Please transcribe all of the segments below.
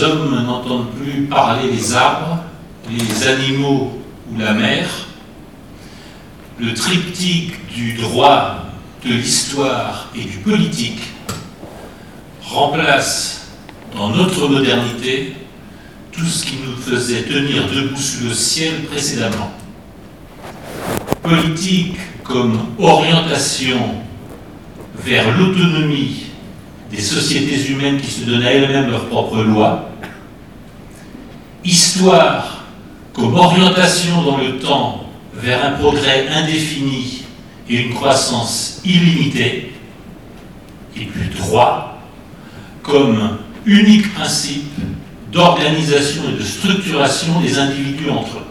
hommes n'entendent plus parler les arbres, les animaux ou la mer, le triptyque du droit, de l'histoire et du politique remplace dans notre modernité tout ce qui nous faisait tenir debout sous le ciel précédemment. Politique comme orientation vers l'autonomie des sociétés humaines qui se donnent à elles-mêmes leurs propres lois, histoire comme orientation dans le temps vers un progrès indéfini et une croissance illimitée, et puis droit comme unique principe d'organisation et de structuration des individus entre eux.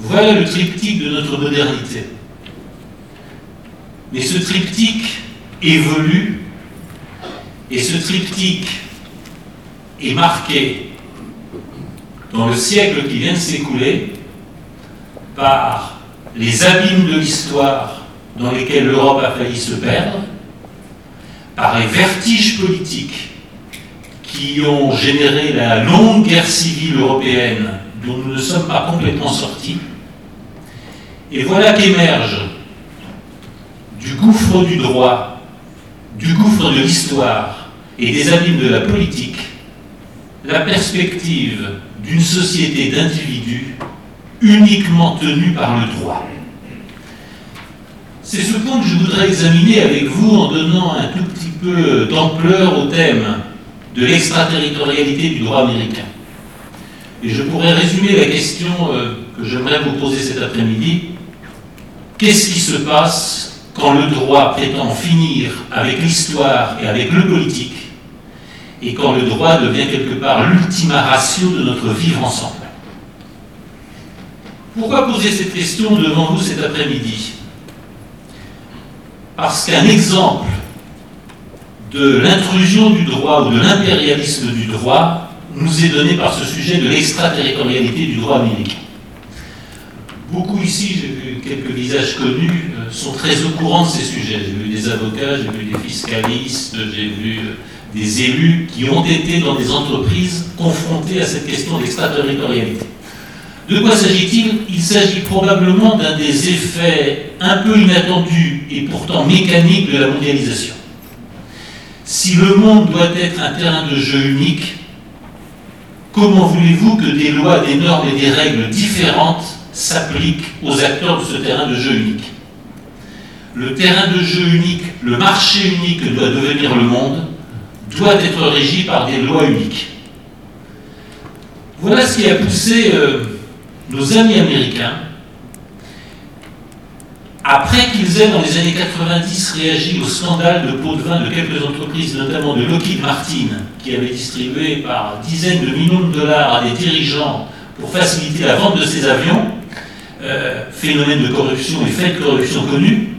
Voilà le triptyque de notre modernité. Mais ce triptyque évolue et ce triptyque est marqué dans le siècle qui vient de s'écouler par les abîmes de l'histoire dans lesquels l'Europe a failli se perdre, par les vertiges politiques qui ont généré la longue guerre civile européenne dont nous ne sommes pas complètement sortis. Et voilà qu'émerge du gouffre du droit, du gouffre de l'histoire et des abîmes de la politique, la perspective d'une société d'individus uniquement tenue par le droit. C'est ce point que je voudrais examiner avec vous en donnant un tout petit peu d'ampleur au thème de l'extraterritorialité du droit américain. Et je pourrais résumer la question euh, que j'aimerais vous poser cet après-midi. Qu'est-ce qui se passe quand le droit prétend finir avec l'histoire et avec le politique, et quand le droit devient quelque part l'ultima ratio de notre vivre ensemble Pourquoi poser cette question devant vous cet après-midi? Parce qu'un exemple de l'intrusion du droit ou de l'impérialisme du droit nous est donné par ce sujet de l'extraterritorialité du droit américain. Beaucoup ici, j'ai vu quelques visages connus, sont très au courant de ces sujets. J'ai vu des avocats, j'ai vu des fiscalistes, j'ai vu euh, des élus qui ont été dans des entreprises confrontés à cette question d'extraterritorialité. De quoi s'agit-il? Il s'agit probablement d'un des effets un peu inattendus et pourtant mécaniques de la mondialisation. Si le monde doit être un terrain de jeu unique, comment voulez-vous que des lois, des normes et des règles différentes s'appliquent aux acteurs de ce terrain de jeu unique? Le terrain de jeu unique, le marché unique que doit devenir le monde, doit être régi par des lois uniques. Voilà ce qui a poussé euh, nos amis américains après qu'ils aient, dans les années 90, réagi au scandale de pots de vin de quelques entreprises, notamment de Lockheed Martin, qui avait distribué par dizaines de millions de dollars à des dirigeants pour faciliter la vente de ces avions, euh, phénomène de corruption et fait de corruption connu,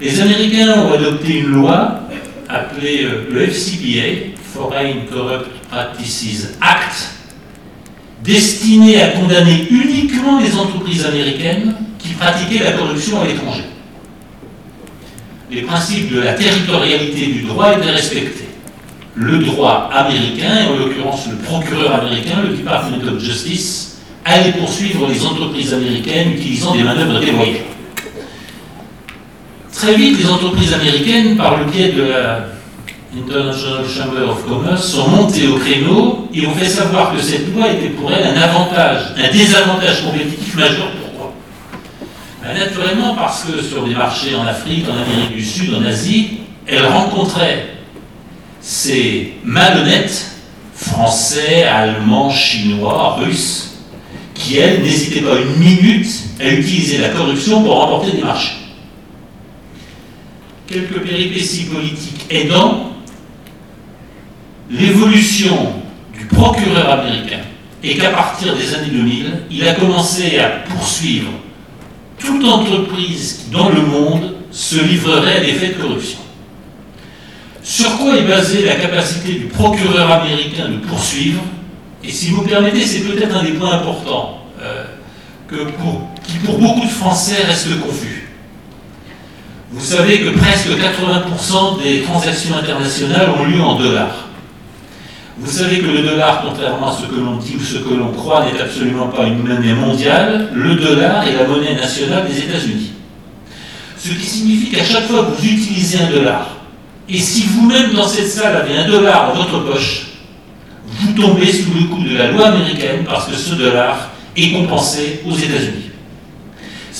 les Américains ont adopté une loi appelée euh, le FCPA, Foreign Corrupt Practices Act, destinée à condamner uniquement les entreprises américaines qui pratiquaient la corruption à l'étranger. Les principes de la territorialité du droit étaient respectés. Le droit américain, et en l'occurrence le procureur américain, le Department of Justice, allait poursuivre les entreprises américaines utilisant des manœuvres dévoyées. Très vite, les entreprises américaines, par le biais de la International Chamber of Commerce, sont montées au créneau et ont fait savoir que cette loi était pour elles un avantage, un désavantage compétitif majeur ben, naturellement, parce que sur des marchés en Afrique, en Amérique du Sud, en Asie, elle rencontrait ces malhonnêtes français, allemands, chinois, russes, qui, elles, n'hésitaient pas une minute à utiliser la corruption pour remporter des marchés. Quelques péripéties politiques aidant, l'évolution du procureur américain et qu'à partir des années 2000, il a commencé à poursuivre toute entreprise qui, dans le monde, se livrerait à des faits de corruption. Sur quoi est basée la capacité du procureur américain de poursuivre Et si vous permettez, c'est peut-être un des points importants euh, que pour, qui pour beaucoup de Français reste confus. Vous savez que presque 80% des transactions internationales ont lieu en dollars. Vous savez que le dollar, contrairement à ce que l'on dit ou ce que l'on croit, n'est absolument pas une monnaie mondiale. Le dollar est la monnaie nationale des États-Unis. Ce qui signifie qu'à chaque fois que vous utilisez un dollar, et si vous-même dans cette salle avez un dollar dans votre poche, vous tombez sous le coup de la loi américaine parce que ce dollar est compensé aux États-Unis.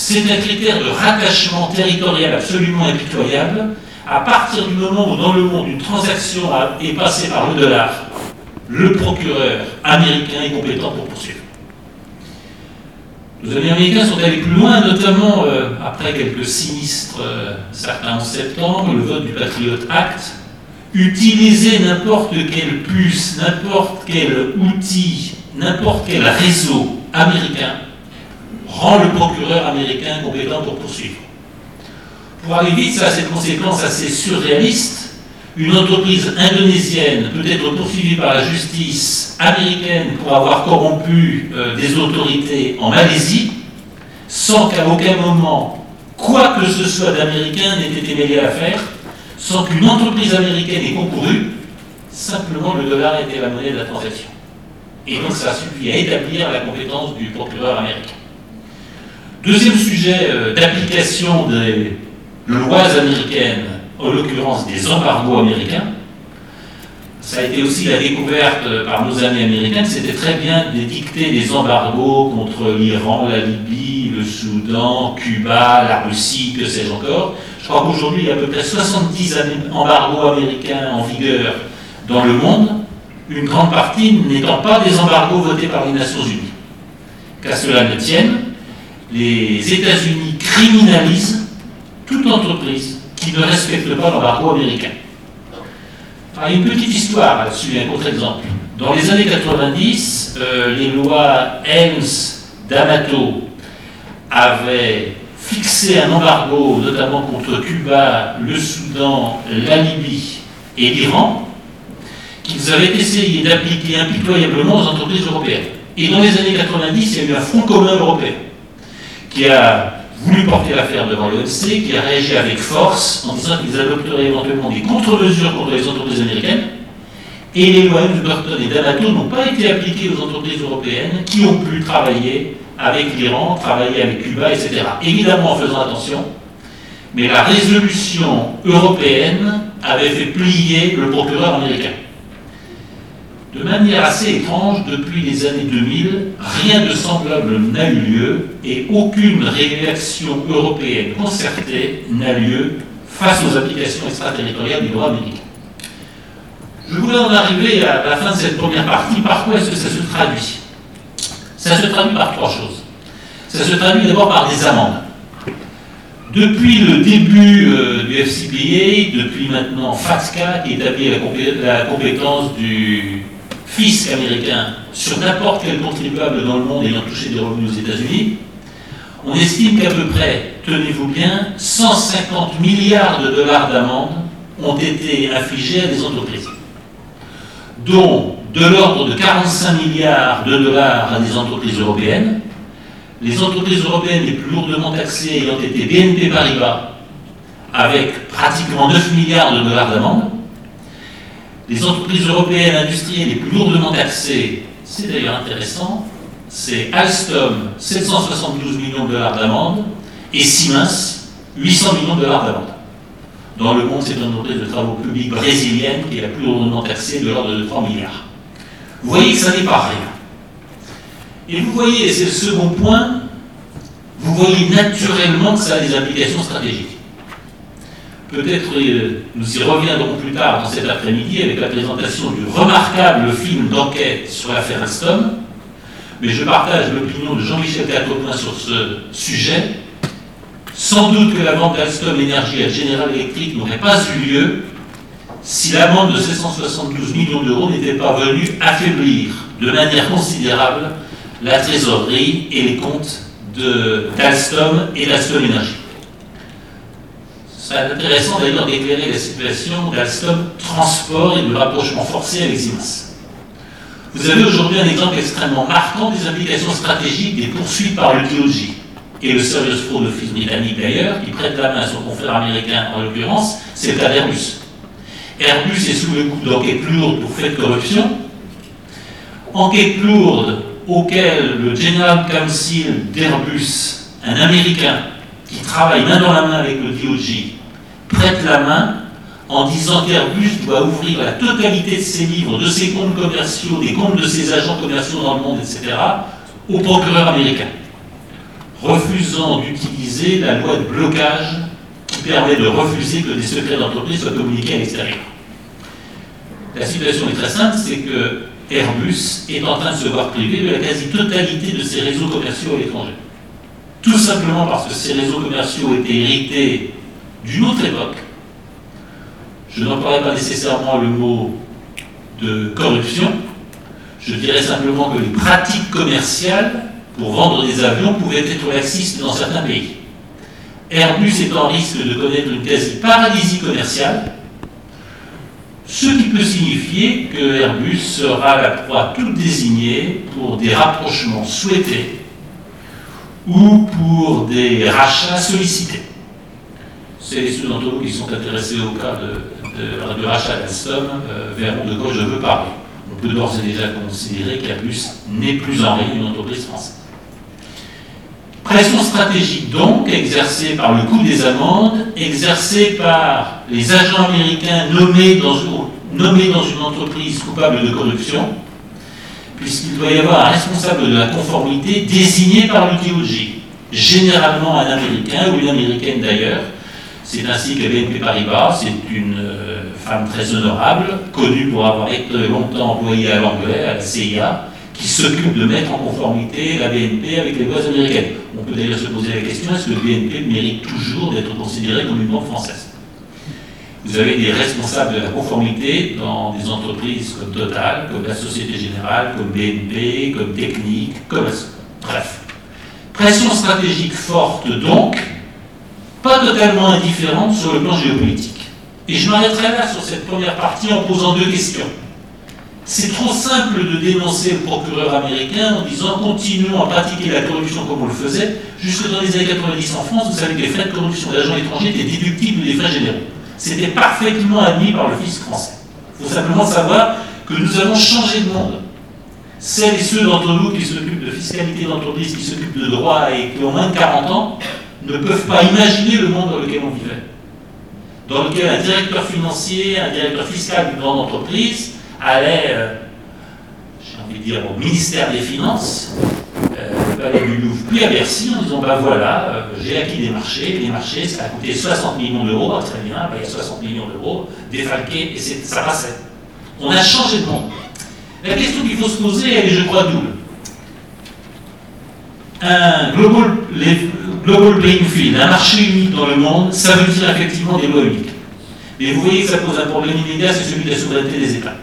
C'est un critère de rattachement territorial absolument impitoyable. À partir du moment où dans le monde une transaction est passée par le dollar, le procureur américain est compétent pour poursuivre. Nos américains sont allés plus loin, notamment euh, après quelques sinistres, euh, certains en septembre, le vote du Patriot Act, utiliser n'importe quelle puce, n'importe quel outil, n'importe quel réseau américain rend le procureur américain compétent pour poursuivre. Pour aller vite, ça a cette conséquence assez surréaliste une entreprise indonésienne peut être poursuivie par la justice américaine pour avoir corrompu euh, des autorités en Malaisie, sans qu'à aucun moment, quoi que ce soit d'américain n'ait été mêlé à l'affaire, sans qu'une entreprise américaine ait concouru, simplement le dollar était la monnaie de la transaction. Et donc ça a suffi à établir la compétence du procureur américain. Deuxième sujet euh, d'application des lois américaines en l'occurrence des embargos américains. Ça a été aussi la découverte par nos amis américains c'était très bien d'édicter des embargos contre l'Iran, la Libye, le Soudan, Cuba, la Russie, que sais-je encore. Je crois qu'aujourd'hui, il y a à peu près 70 embargos américains en vigueur dans le monde, une grande partie n'étant pas des embargos votés par les Nations Unies. Qu'à cela ne tienne, les États-Unis criminalisent toute entreprise qui ne respectent pas l'embargo américain. Une petite histoire là-dessus, un contre-exemple. Dans les années 90, euh, les lois Helms d'Amato avaient fixé un embargo, notamment contre Cuba, le Soudan, la Libye et l'Iran, qu'ils avaient essayé d'appliquer impitoyablement aux entreprises européennes. Et dans les années 90, il y a eu un front commun européen qui a voulu porter l'affaire devant l'OMC, qui a réagi avec force en disant qu'ils adopteraient éventuellement des contre-mesures contre les entreprises américaines. Et les lois de Burton et d'Amato n'ont pas été appliquées aux entreprises européennes qui ont pu travailler avec l'Iran, travailler avec Cuba, etc. Évidemment en faisant attention, mais la résolution européenne avait fait plier le procureur américain. De manière assez étrange, depuis les années 2000, rien de semblable n'a eu lieu et aucune réaction européenne concertée n'a lieu face aux applications extraterritoriales du droit américain. Je voulais en arriver à la fin de cette première partie. Par quoi est-ce que ça se traduit? Ça se traduit par trois choses. Ça se traduit d'abord par des amendes. Depuis le début euh, du FCPA, depuis maintenant FATCA, qui établit la compétence du fisc américain sur n'importe quel contribuable dans le monde ayant touché des revenus aux États-Unis, on estime qu'à peu près, tenez-vous bien, 150 milliards de dollars d'amende ont été infligés à des entreprises, dont de l'ordre de 45 milliards de dollars à des entreprises européennes, les entreprises européennes les plus lourdement taxées ayant été BNP Paribas, avec pratiquement 9 milliards de dollars d'amende, les entreprises européennes industrielles les plus lourdement taxées, c'est d'ailleurs intéressant, c'est Alstom, 772 millions de dollars d'amende, et Siemens, 800 millions de dollars d'amende. Dans le monde, c'est une entreprise de travaux publics brésilienne qui est la plus lourdement taxée de l'ordre de 3 milliards. Vous voyez que ça n'est pas rien. Et vous voyez, et c'est le second point, vous voyez naturellement que ça a des applications stratégiques. Peut-être nous y reviendrons plus tard dans cet après-midi avec la présentation du remarquable film d'enquête sur l'affaire Alstom. Mais je partage l'opinion de Jean-Michel Catopin sur ce sujet. Sans doute que la vente d'Alstom Énergie à General Electric n'aurait pas eu lieu si l'amende de 772 millions d'euros n'était pas venue affaiblir de manière considérable la trésorerie et les comptes d'Alstom et d'Alstom Énergie. C'est intéressant d'ailleurs d'éclairer la situation d'Alstom Transport et du rapprochement forcé avec Siemens. Vous avez aujourd'hui un exemple extrêmement marquant des implications stratégiques des poursuites par le DOJ et le Serious Fraud Office britannique d'ailleurs, qui prête la main à son confrère américain en l'occurrence, c'est le cas. Airbus est sous le coup d'enquêtes lourdes pour fait de corruption, enquête lourde auquel le General Counsel d'Airbus, un Américain qui travaille main dans la main avec le DOJ, prête la main en disant qu'Airbus doit ouvrir la totalité de ses livres, de ses comptes commerciaux, des comptes de ses agents commerciaux dans le monde, etc., au procureur américain, refusant d'utiliser la loi de blocage qui permet de refuser que des secrets d'entreprise soient communiqués à l'extérieur. La situation est très simple, c'est que Airbus est en train de se voir privé de la quasi-totalité de ses réseaux commerciaux à l'étranger. Tout simplement parce que ces réseaux commerciaux étaient hérités d'une autre époque. Je n'emploierai pas nécessairement le mot de corruption, je dirais simplement que les pratiques commerciales pour vendre des avions pouvaient être laxistes dans certains pays. Airbus est en risque de connaître une quasi-paralysie commerciale, ce qui peut signifier que Airbus sera la proie toute désignée pour des rapprochements souhaités ou pour des rachats sollicités. C'est ceux d'entre vous qui sont intéressés au cas de, rachat d'Alstom euh, verront de quoi je veux parler. On peut d'ores et déjà considérer qu'Airbus n'est plus en rien une entreprise française. Pression stratégique donc, exercée par le coût des amendes, exercée par les agents américains nommés dans, nommés dans une entreprise coupable de corruption, puisqu'il doit y avoir un responsable de la conformité désigné par le DOJ, généralement un Américain ou une Américaine d'ailleurs. C'est ainsi que BNP Paribas, c'est une euh, femme très honorable, connue pour avoir été longtemps employée à l'anglais, à la CIA, qui s'occupe de mettre en conformité la BNP avec les lois américaines. On peut d'ailleurs se poser la question, est-ce que BNP mérite toujours d'être considéré comme une banque française? Vous avez des responsables de la conformité dans des entreprises comme Total, comme la Société Générale, comme BNP, comme Technique, comme... Bref. Pression stratégique forte donc, pas totalement indifférente sur le plan géopolitique. Et je m'arrêterai là sur cette première partie en posant deux questions. C'est trop simple de dénoncer le procureur américain en disant continuons à pratiquer la corruption comme on le faisait. Jusque dans les années 90 en France, vous savez que les frais de corruption d'agents étrangers étaient déductibles des frais généraux. C'était parfaitement admis par le fisc français. Il faut simplement savoir que nous avons changé de monde. Celles et ceux d'entre nous qui s'occupent de fiscalité d'entreprise, qui s'occupent de droit et qui ont moins de 40 ans, ne peuvent pas imaginer le monde dans lequel on vivait. Dans lequel un directeur financier, un directeur fiscal d'une grande entreprise allait, euh, j'ai envie de dire, au ministère des Finances, euh, aller du Louvre, puis à Bercy, en disant ben voilà, euh, j'ai acquis des marchés, les marchés, ça a coûté 60 millions d'euros, très bien, il y a 60 millions d'euros, défalqués, et ça passait. On a changé de monde. La question qu'il faut se poser, elle est, je crois, double. Un global, global playing field, un marché unique dans le monde, ça veut dire effectivement des lois uniques. Mais vous voyez que ça pose un problème immédiat, c'est celui de la souveraineté des États.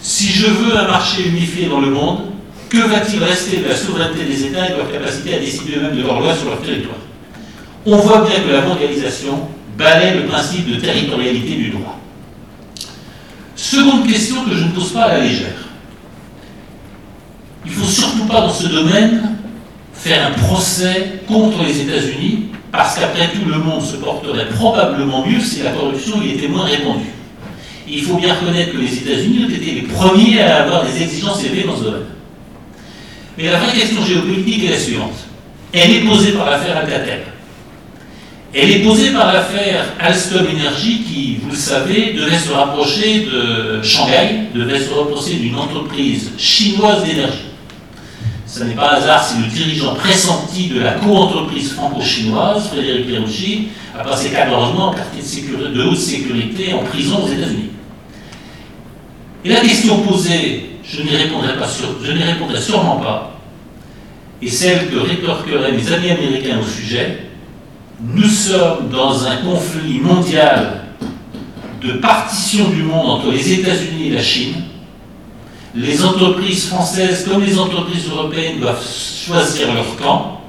Si je veux un marché unifié dans le monde, que va-t-il rester de la souveraineté des États et de leur capacité à décider eux-mêmes de leurs lois sur leur territoire? On voit bien que la mondialisation balaie le principe de territorialité du droit. Seconde question que je ne pose pas à la légère. Il ne faut surtout pas dans ce domaine faire un procès contre les États-Unis, parce qu'après tout, le monde se porterait probablement mieux si la corruption y était moins répandue il faut bien reconnaître que les États-Unis ont été les premiers à avoir des exigences élevées dans ce domaine. Mais la vraie question géopolitique est la suivante. Elle est posée par l'affaire Alcatel. Elle est posée par l'affaire Alstom Energy qui, vous le savez, devait se rapprocher de Shanghai, devait se rapprocher d'une entreprise chinoise d'énergie. Ce n'est pas hasard si le dirigeant pressenti de la co-entreprise franco-chinoise, Frédéric Pierucci, a passé 14 mois en quartier de, haute sécurité en prison aux États-Unis. Et la question posée, je n'y répondrai, répondrai sûrement pas, et celle que rétorqueraient mes amis américains au sujet, nous sommes dans un conflit mondial de partition du monde entre les États-Unis et la Chine. Les entreprises françaises comme les entreprises européennes doivent choisir leur camp,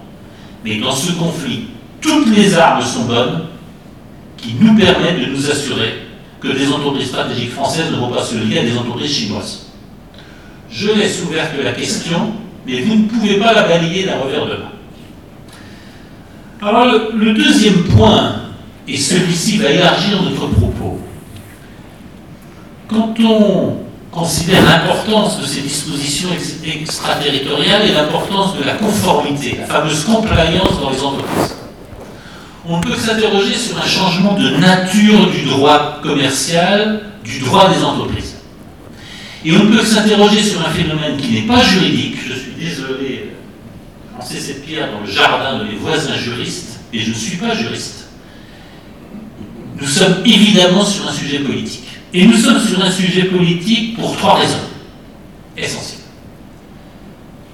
mais dans ce conflit, toutes les armes sont bonnes qui nous permettent de nous assurer que des entreprises stratégiques françaises ne vont pas se lier à des entreprises chinoises. je laisse ouverte la question, mais vous ne pouvez pas la balayer d'un revers de main. Alors le, deuxième point, et celui-ci va élargir notre propos, quand on considère l'importance de ces dispositions extraterritoriales et l'importance de la conformité, la fameuse compliance dans les entreprises, on peut s'interroger sur un changement de nature du droit commercial, du droit des entreprises. Et on peut s'interroger sur un phénomène qui n'est pas juridique, je suis désolé de lancer cette pierre dans le jardin de mes voisins juristes, et je ne suis pas juriste. Nous sommes évidemment sur un sujet politique. Et nous sommes sur un sujet politique pour trois raisons essentielles.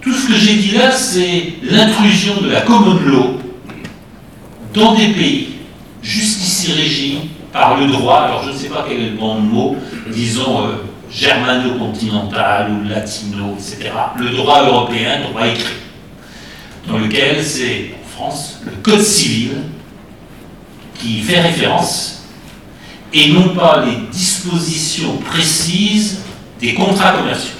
Tout ce que j'ai dit là, c'est l'intrusion de la common law dans des pays jusqu'ici régis par le droit, alors je ne sais pas quel est le bon mot, disons euh, germano-continental ou latino, etc. Le droit européen, droit écrit, dans lequel c'est, en France, le code civil qui fait référence et non pas les dispositions précises des contrats commerciaux.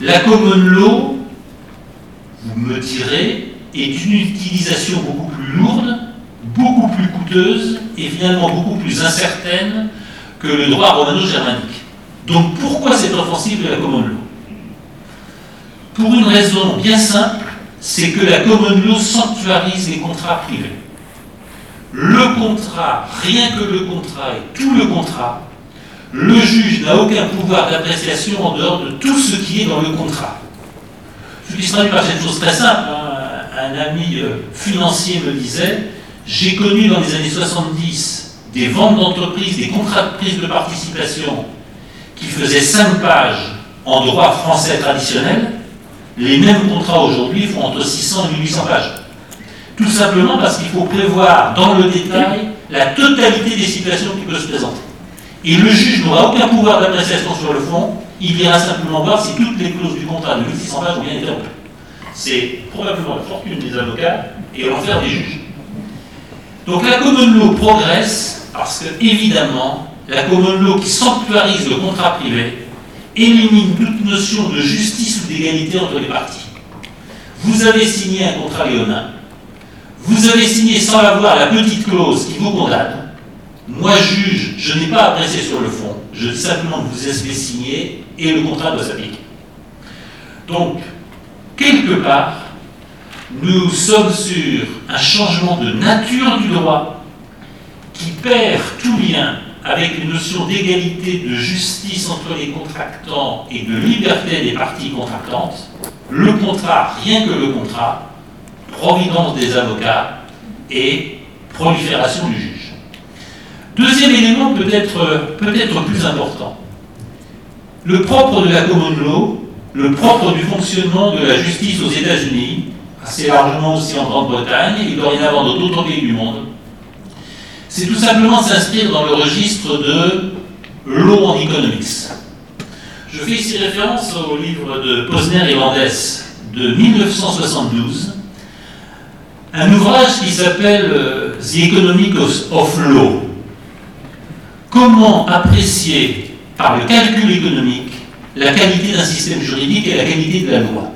La common law, vous me direz, est d'une utilisation beaucoup plus lourde, beaucoup plus coûteuse et finalement beaucoup plus incertaine que le droit romano-germanique. Donc pourquoi cette offensive de la common law? Pour une raison bien simple, c'est que la common law sanctuarise les contrats privés. Le contrat, rien que le contrat et tout le contrat, le juge n'a aucun pouvoir d'appréciation en dehors de tout ce qui est dans le contrat. Je dis traduit par chose très simple. Hein un ami euh, financier me disait, j'ai connu dans les années 70 des ventes d'entreprise, des contrats de prise de participation qui faisaient 5 pages en droit français traditionnel. Les mêmes contrats aujourd'hui font entre 600 et 1800 pages. Tout simplement parce qu'il faut prévoir dans le détail la totalité des situations qui peuvent se présenter. Et le juge n'aura aucun pouvoir d'appréciation sur le fond, il ira simplement voir si toutes les clauses du contrat de 1600 pages ont bien été remplies c'est probablement la fortune des avocats et l'enfer des juges. Donc la common law progresse parce que, évidemment, la common law qui sanctuarise le contrat privé élimine toute notion de justice ou d'égalité entre les parties. Vous avez signé un contrat léonin, vous avez signé sans avoir la petite clause qui vous condamne. Moi, juge, je n'ai pas apprécié sur le fond, je simplement vous avez signé et le contrat doit s'appliquer. Donc, quelque part, nous sommes sur un changement de nature du droit qui perd tout lien avec une notion d'égalité, de justice entre les contractants et de liberté des parties contractantes. Le contrat, rien que le contrat, providence des avocats et prolifération du juge. Deuxième élément peut-être peut plus important. Le propre de la common law, le propre du fonctionnement de la justice aux États-Unis, assez largement aussi en Grande-Bretagne et dorénavant dans d'autres pays du monde, c'est tout simplement s'inscrire dans le registre de Law on Economics. Je fais ici référence au livre de Posner et Landès de 1972, un ouvrage qui s'appelle euh, The Economics of Law. Comment apprécier par le calcul économique la qualité d'un système juridique et la qualité de la loi?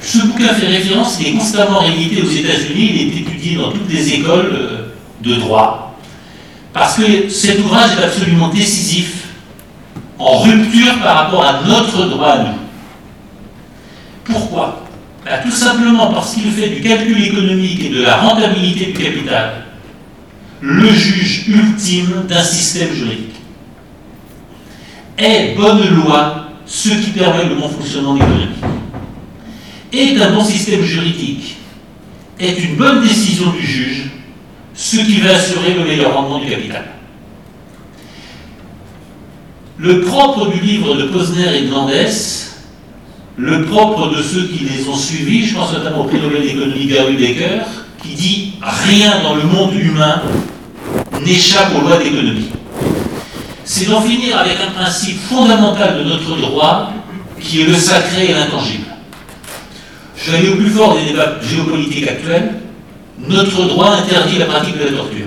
Ce bouquin fait référence, il est constamment réédité aux États-Unis, il est étudié dans toutes les écoles euh, de droit, parce que cet ouvrage est absolument décisif, en rupture par rapport à notre droit à nous. Pourquoi? Ben, Tout simplement parce qu'il fait du calcul économique et de la rentabilité du capital le juge ultime d'un système juridique. Est bonne loi ce qui permet le bon fonctionnement de l'économie. Et un bon système juridique est une bonne décision du juge, ce qui va assurer le meilleur rendement du capital. Le propre du livre de Posner et de Landès, le propre de ceux qui les ont suivis, je pense notamment au prix Nobel d'économie Gary Baker, qui dit rien dans le monde humain n'échappe aux lois d'économie c'est d'en finir avec un principe fondamental de notre droit qui est le sacré et l'intangible. Je vais aller au plus fort des débats géopolitiques actuels. Notre droit interdit la pratique de la torture.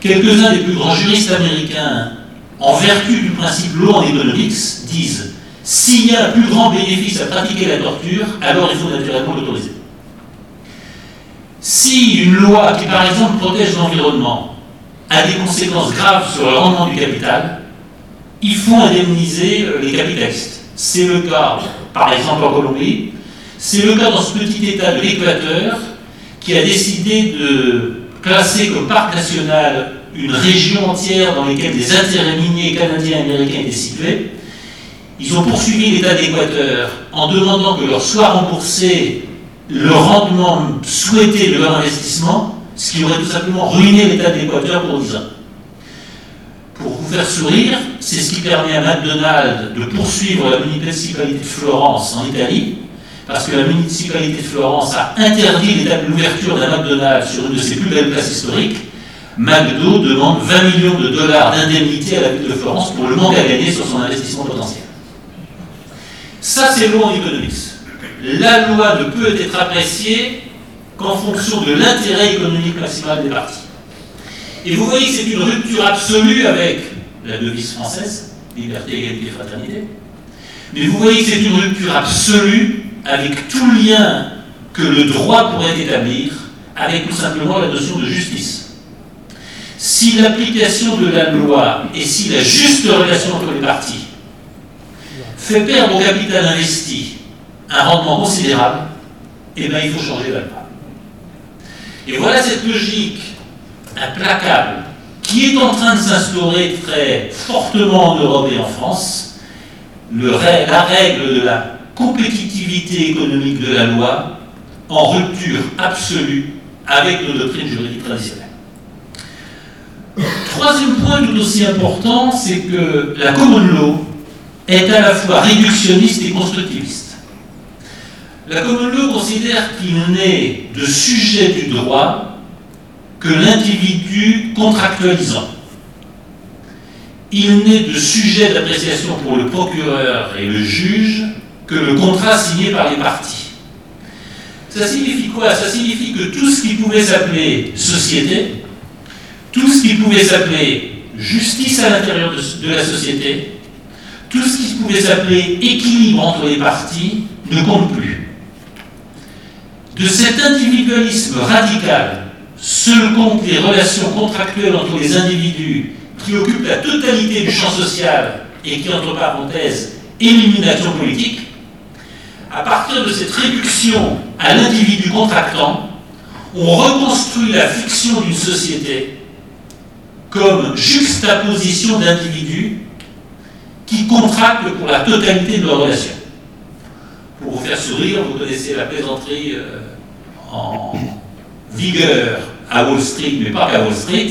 Quelques-uns des plus grands juristes américains, en vertu du principe law en economics, disent S'il y a un plus grand bénéfice à pratiquer la torture, alors il faut naturellement l'autoriser. Si une loi qui, par exemple, protège l'environnement a des conséquences graves sur le rendement du capital, il faut indemniser euh, les capitalistes. C'est le cas, par exemple, en Colombie, c'est le cas dans ce petit État de l'Équateur qui a décidé de classer comme parc national une région entière dans laquelle des intérêts miniers canadiens et américains étaient situés. Ils ont poursuivi l'État d'Équateur en demandant que leur soit remboursé le rendement souhaité de leur investissement, ce qui aurait tout simplement ruiné l'État d'Équateur pour 10 ans. Pour vous faire sourire, c'est ce qui permet à McDonald's de poursuivre la municipalité de Florence en Italie, parce que la municipalité de Florence a interdit l'ouverture d'un McDonald's sur une de ses plus belles places historiques. McDo demande 20 millions de dollars d'indemnité à la ville de Florence pour le manque à gagner sur son investissement potentiel. Ça, c'est loi en économics. La loi ne peut être appréciée qu'en fonction de l'intérêt économique maximal des partis. Et vous voyez que c'est une rupture absolue avec la devise française, liberté, égalité, fraternité. Mais vous voyez que c'est une rupture absolue avec tout lien que le droit pourrait établir avec tout simplement la notion de justice. Si l'application de la loi et si la juste relation entre les parties fait perdre au capital investi un rendement considérable, eh bien il faut changer loi. Et voilà cette logique implacable qui est en train de s'instaurer très fortement en Europe et en France, la règle de la compétitivité économique de la loi en rupture absolue avec nos doctrines juridiques traditionnelles. Troisième point tout aussi important, c'est que la common law est à la fois réductionniste et constructiviste. La common considère qu'il n'est de sujet du droit que l'individu contractualisant. Il n'est de sujet d'appréciation pour le procureur et le juge que le contrat signé par les parties. Ça signifie quoi? Ça signifie que tout ce qui pouvait s'appeler société, tout ce qui pouvait s'appeler justice à l'intérieur de, la société, tout ce qui pouvait s'appeler équilibre entre les parties ne compte plus. De cet individualisme radical, seul compte les relations contractuelles entre les individus qui occupent la totalité du champ social et qui, entre parenthèses, élimination politique, à partir de cette réduction à l'individu contractant, on reconstruit la fiction d'une société comme juxtaposition d'individus qui contractent pour la totalité de leurs relations. Pour vous faire sourire, vous connaissez la plaisanterie euh, en vigueur à Wall Street, mais pas qu'à Wall Street.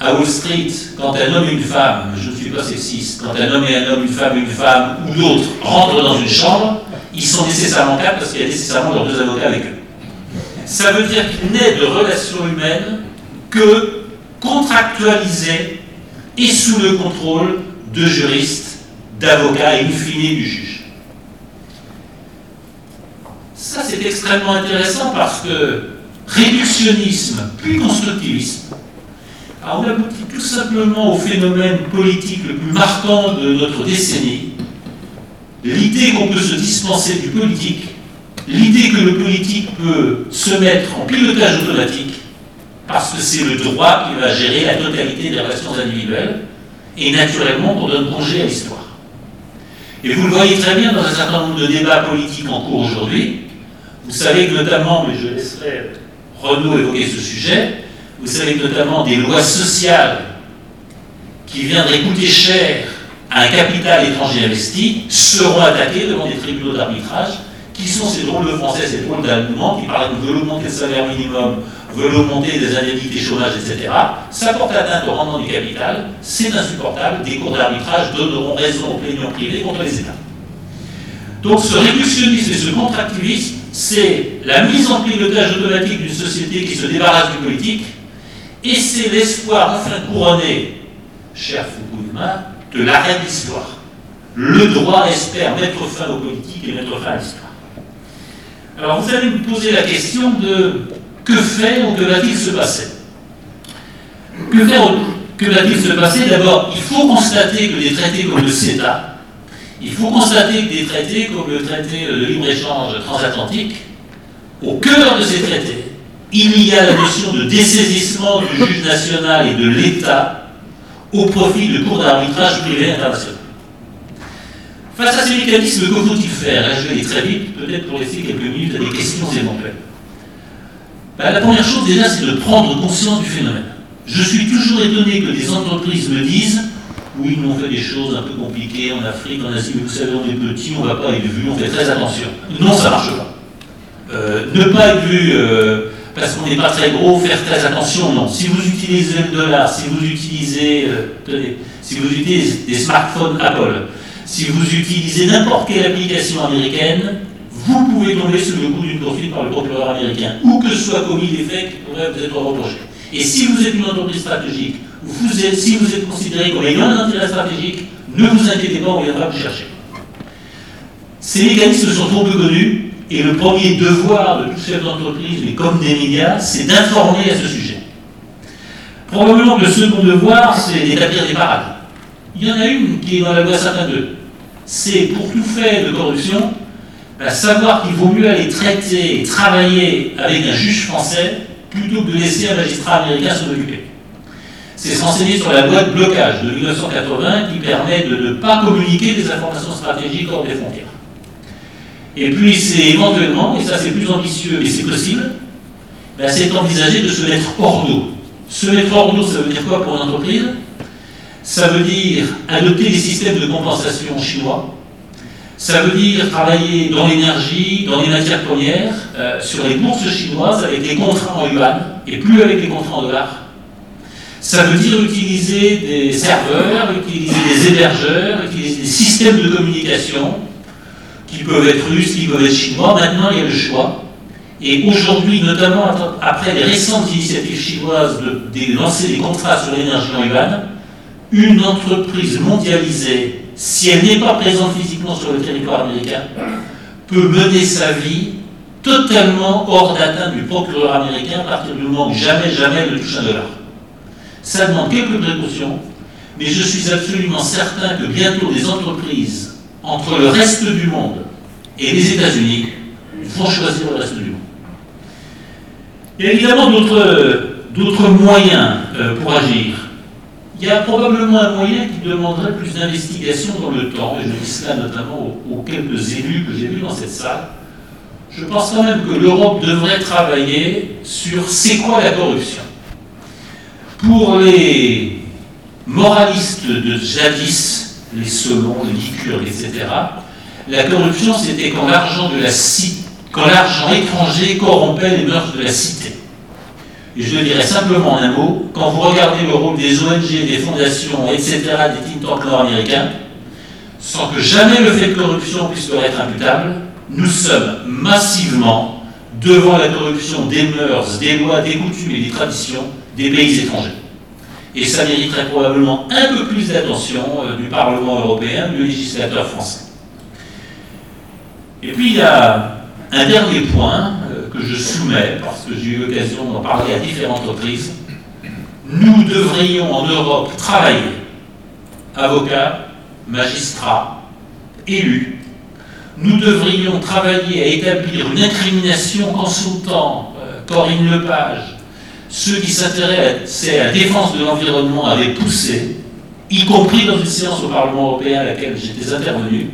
À Wall Street, quand un homme et une femme, je ne suis pas sexiste, quand un homme et un homme, une femme une femme, ou d'autres rentrent dans une chambre, ils sont nécessairement quatre parce qu'il y a nécessairement leurs deux avocats avec eux. Ça veut dire qu'il n'est de relations humaines que contractualisées et sous le contrôle de juristes, d'avocats et in fine du juge. Ça, c'est extrêmement intéressant parce que réductionnisme puis constructivisme, on aboutit tout simplement au phénomène politique le plus marquant de notre décennie, l'idée qu'on peut se dispenser du politique, l'idée que le politique peut se mettre en pilotage automatique, parce que c'est le droit qui va gérer la totalité des relations individuelles, et naturellement qu'on donne congé à l'histoire. Et vous le voyez très bien dans un certain nombre de débats politiques en cours aujourd'hui. Vous savez que notamment, mais je laisserai Renaud évoquer ce sujet, vous savez que notamment des lois sociales qui viendraient coûter cher un capital étranger investi seront attaqués devant des tribunaux d'arbitrage qui sont ces drôles de Français, ces drôles d'Allemands qui, par exemple, veulent augmenter le salaire minimum, veulent augmenter des indemnités chômage, etc. Ça porte atteinte au rendement du capital, c'est insupportable. Des cours d'arbitrage donneront raison aux plaignants privés contre les États. Donc ce réductionnisme et ce contractivisme, c'est la mise en pilotage automatique d'une société qui se débarrasse du politique, et c'est l'espoir enfin couronné, cher Fukuyama, de l'arrêt de l'histoire. Le droit espère mettre fin aux politiques et mettre fin à l'histoire. Alors vous allez me poser la question de que faire ou que va-t-il se passer? Que faire ou que va-t-il se passer? D'abord, il faut constater que des traités comme le CETA, Il faut constater que des traités comme le traité de libre-échange transatlantique, au cœur de ces traités, il y a la notion de dessaisissement du juge national et de l'État au profit de cours d'arbitrage privé international. Face à ces mécanismes, que faut-il faire? Je vais aller très vite, peut-être pour laisser quelques minutes à des questions éventuelles. Ben, la première chose déjà, c'est de prendre conscience du phénomène. Je suis toujours étonné que des entreprises me disent oui, nous on fait des choses un peu compliquées en Afrique, en Asie, mais vous savez, on est petit, on ne va pas être vu, on fait très attention. Non, ça ne marche pas. Euh, ne pas être vu euh, parce qu'on n'est pas très gros, faire très attention, non. Si vous utilisez le dollar, si vous utilisez, euh, si vous utilisez des smartphones Apple, si vous utilisez n'importe quelle application américaine, vous pouvez tomber sous le coup d'une poursuite par le procureur américain, ou que soit commis des faits qui pourraient vous être reprochés. Et si vous êtes une entreprise stratégique, si vous êtes considéré comme ayant un intérêt stratégique, ne vous inquiétez pas, on viendra vous chercher. Ces mécanismes sont trop peu connus, et le premier devoir de tout chef d'entreprise, mais comme des médias, c'est d'informer à ce sujet. Probablement que le second devoir, c'est d'établir des parades. Il y en a une qui est dans la loi Sapin 2. C'est pour tout fait de corruption, savoir qu'il vaut mieux aller traiter et travailler avec un juge français plutôt que de laisser un magistrat américain s'en occuper. C'est s'enseigner sur la loi de blocage de 1980 qui permet de ne pas communiquer des informations stratégiques hors des frontières. Et puis c'est éventuellement, et ça c'est plus ambitieux mais c'est possible, ben, c'est envisager de se mettre hors d'eau. Se mettre hors d'eau, ça veut dire quoi pour une entreprise? Ça veut dire adopter des systèmes de compensation chinois, ça veut dire travailler dans l'énergie, dans les matières premières, euh, sur les bourses chinoises avec les contrats en yuan et plus avec les contrats en dollars. Ça veut dire utiliser des serveurs, utiliser des hébergeurs, utiliser des systèmes de communication qui peuvent être russes, qui peuvent être chinois. Maintenant, il y a le choix. Et aujourd'hui, notamment après les récentes initiatives chinoises de, lancer des contrats sur l'énergie en yuan, une entreprise mondialisée si elle n'est pas présente physiquement sur le territoire américain, peut mener sa vie totalement hors d'atteinte du procureur américain à partir du moment où jamais, jamais elle ne touche un dollar. Ça demande quelques précautions, mais je suis absolument certain que bientôt les entreprises entre le reste du monde et les États-Unis vont choisir le reste du monde. Il y a évidemment d'autres moyens euh, pour agir. Il y a probablement un moyen qui demanderait plus d'investigation dans le temps, et je dis cela notamment aux, quelques élus que j'ai vus dans cette salle. Je pense quand même que l'Europe devrait travailler sur c'est quoi la corruption. Pour les moralistes de jadis, les Solons, les Licurgues, etc., la corruption c'était quand l'argent de la quand l'argent étranger corrompait les mœurs de la cité. Et je dirais simplement un mot, quand vous regardez le rôle des ONG, des fondations, etc., des think tanks nord-américains, sans que jamais le fait de corruption puisse leur être imputable, nous sommes massivement devant la corruption des mœurs, des lois, des coutumes et des traditions des pays étrangers. Et ça mériterait probablement un peu plus d'attention euh, du Parlement européen, du législateur français. Et puis il y a un dernier point que je soumets, parce que j'ai eu l'occasion d'en parler à différentes reprises, nous devrions en Europe travailler, avocats, magistrats, élus, nous devrions travailler à établir une incrimination consultant euh, Corinne Lepage, ceux qui s'intéressent à la défense de l'environnement avaient poussé, y compris dans une séance au Parlement européen à laquelle j'étais intervenu,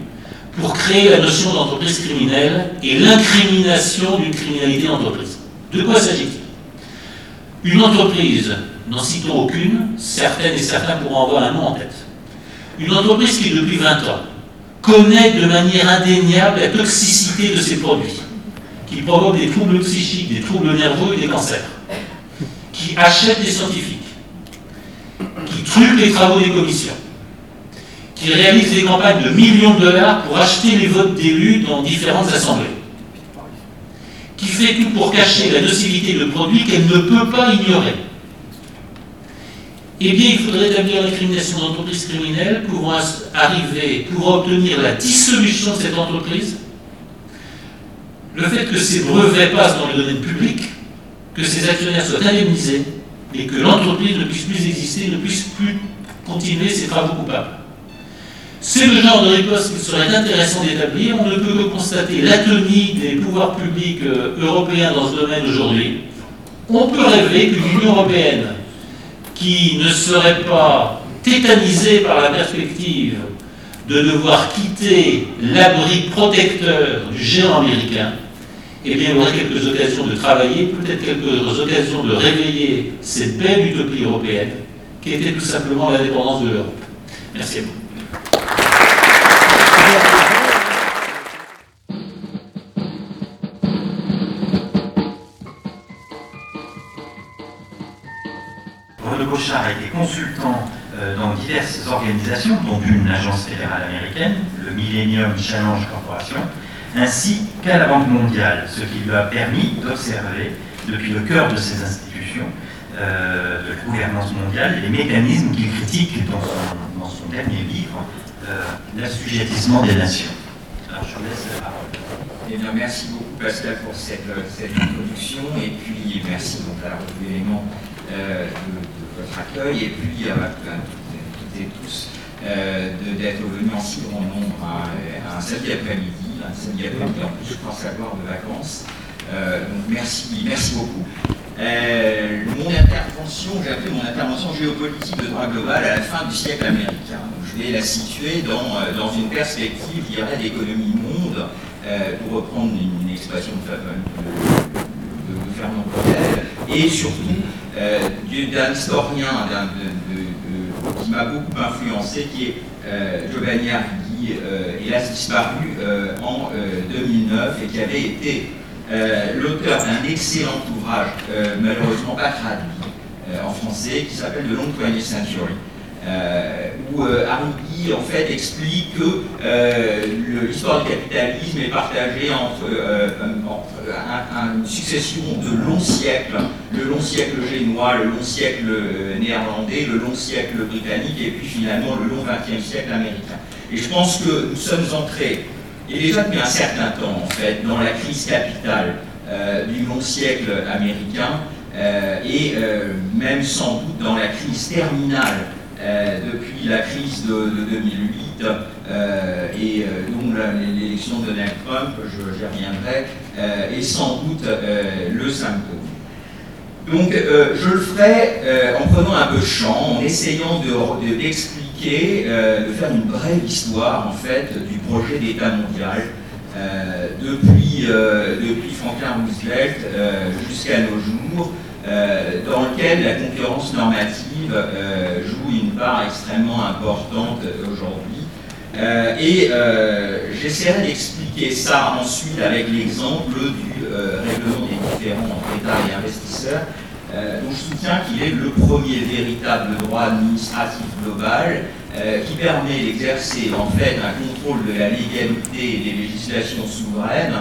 pour créer la notion d'entreprise criminelle et l'incrimination d'une criminalité d'entreprise. De quoi s'agit-il? Une entreprise, n'en citons aucune, certaines et certains pourront avoir un nom en tête. Une entreprise qui, depuis 20 ans, connaît de manière indéniable la toxicité de ses produits, qui provoque des troubles psychiques, des troubles nerveux et des cancers, qui achète des scientifiques, qui truque les travaux des commissions, qui réalise des campagnes de millions de dollars pour acheter les votes d'élus dans différentes assemblées, qui fait tout pour cacher la nocivité de produits qu'elle ne peut pas ignorer. Eh bien, il faudrait établir l'incrimination d'entreprises criminelles pour arriver, pour obtenir la dissolution de cette entreprise, le fait que ces brevets passent dans le domaine public, que ces actionnaires soient indemnisés et que l'entreprise ne puisse plus exister, ne puisse plus continuer ses travaux coupables. C'est le genre de riposte qu'il serait intéressant d'établir. On ne peut que constater l'atonie des pouvoirs publics euh, européens dans ce domaine aujourd'hui. On peut rêver qu'une Union européenne qui ne serait pas tétanisée par la perspective de devoir quitter l'abri protecteur du géant américain, eh bien, aurait quelques occasions de travailler, peut-être quelques occasions de réveiller cette belle utopie européenne qui était tout simplement l'indépendance de l'Europe. Merci à vous. Renaud a été consultant euh, dans diverses organisations, dont une agence fédérale américaine, le Millennium Challenge Corporation, ainsi qu'à la Banque mondiale, ce qui lui a permis d'observer depuis le cœur de ces institutions euh, de la gouvernance mondiale les mécanismes qu'il critique dans son, dernier livre, euh, L'assujettissement des nations. Alors je vous laisse la parole. Eh bien, merci beaucoup Pascal pour cette, introduction et puis merci donc, à la revue élément euh, de, accueil et puis à, toutes et tous d'être venus en si grand nombre à, un samedi après-midi, un samedi après-midi en plus je pense avoir de vacances. donc merci, merci beaucoup. Euh, mon intervention, j'ai appelé mon intervention géopolitique de droit global à la fin du siècle américain. je vais la situer dans, euh, dans une perspective, je dirais, d'économie monde, euh, pour reprendre une, expression de, de, Fernand Claudel, et surtout d'un historien qui m'a beaucoup influencé, qui est Giovanni Arrighi, hélas disparu en 2009, et qui avait été euh, l'auteur d'un excellent ouvrage, euh, malheureusement pas traduit euh, en français, qui s'appelle The Long 20th Century. Où Arrighi en fait explique que l'histoire du capitalisme est partagée entre, une succession de longs siècles, le long siècle génois, le long siècle néerlandais, le long siècle britannique et puis finalement le long 20e siècle américain. Et je pense que nous sommes entrés et déjà depuis un certain temps, en fait, dans la crise capitale euh, du long siècle américain, euh, et euh, même sans doute dans la crise terminale depuis la crise de, 2008 et dont l'élection de Donald Trump, j'y reviendrai, est sans doute le symptôme. Donc je le ferai en prenant un peu champ, en essayant d'expliquer euh, de faire une brève histoire en fait du projet d'État mondial euh, depuis, euh, depuis Franklin Roosevelt jusqu'à nos jours, dans lequel la concurrence normative joue une part extrêmement importante aujourd'hui. et j'essaierai d'expliquer ça ensuite avec l'exemple du règlement des différents États et investisseurs euh, dont je soutiens qu'il est le premier véritable droit administratif global euh, qui permet d'exercer en fait un contrôle de la légalité des législations souveraines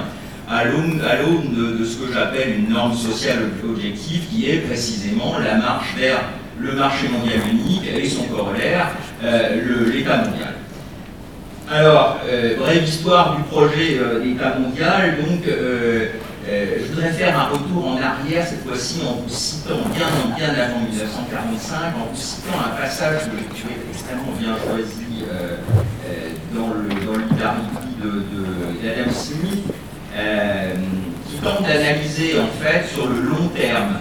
à l'aune de, ce que j'appelle une norme sociale objective qui est précisément la marche vers le marché mondial unique et son corollaire, euh, l'État mondial. Alors, brève histoire du projet d'État mondial, donc euh, je voudrais faire un retour en arrière, cette fois-ci en vous citant bien, bien avant 1945, en vous citant un passage que j'ai extrêmement bien choisi euh, euh, dans le dans d'Adam Smith, qui tente d'analyser en fait sur le long terme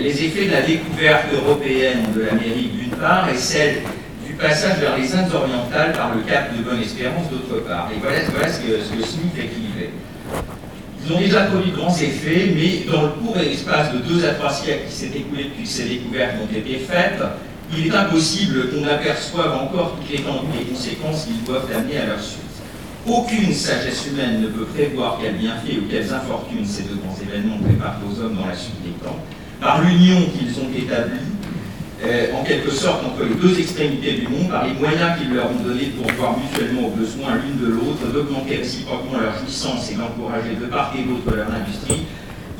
les effets de la découverte européenne de l'Amérique d'une part et celle du passage vers les Indes orientales par le cap de Bonne-Espérance d'autre part. Et voilà, ce, que, ce que Smith écrivait. Ils ont déjà produit de grands effets, mais dans le court espace de deux à trois siècles qui s'est écoulé depuis que ces découvertes ont été faites, il est impossible qu'on aperçoive encore toutes les conséquences qu'ils doivent amener à leur suite. Aucune sagesse humaine ne peut prévoir quels bienfaits ou quelles infortunes ces deux grands événements préparent aux hommes dans la suite des temps. Par l'union qu'ils ont établie, euh, en quelque sorte entre les deux extrémités du monde par les moyens qu'ils leur ont donnés pour voir mutuellement aux besoins l'une de l'autre, d'augmenter réciproquement leur jouissance et d'encourager de part et d'autre leur industrie,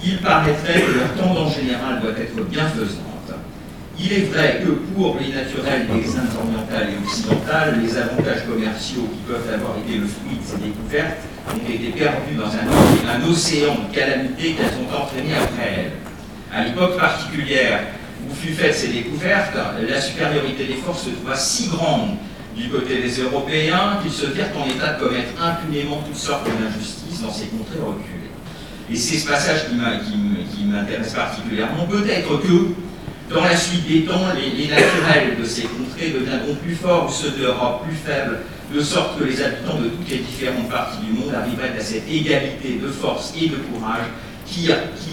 il paraîtrait que leur tendance générale doit être bienfaisante. Il est vrai que pour les naturels des Indes orientales et occidentales, les avantages commerciaux qui peuvent avoir été le fruit de ces découvertes ont été perdus dans un, océan de calamités qu'elles ont entraînées après elles. À l'époque particulière où fut faite ces découvertes, la supériorité des forces se trouva si grande du côté des Européens, qu'ils se virent en état de commettre impunément toutes sortes d'injustices dans ces contrées reculées. Et c'est ce passage qui m'intéresse particulièrement. Peut-être que, dans la suite des temps, les, naturels de ces contrées deviendront plus forts ou ceux de l'Europe plus faibles, de sorte que les habitants de toutes les différentes parties du monde arriveraient à cette égalité de force et de courage qui,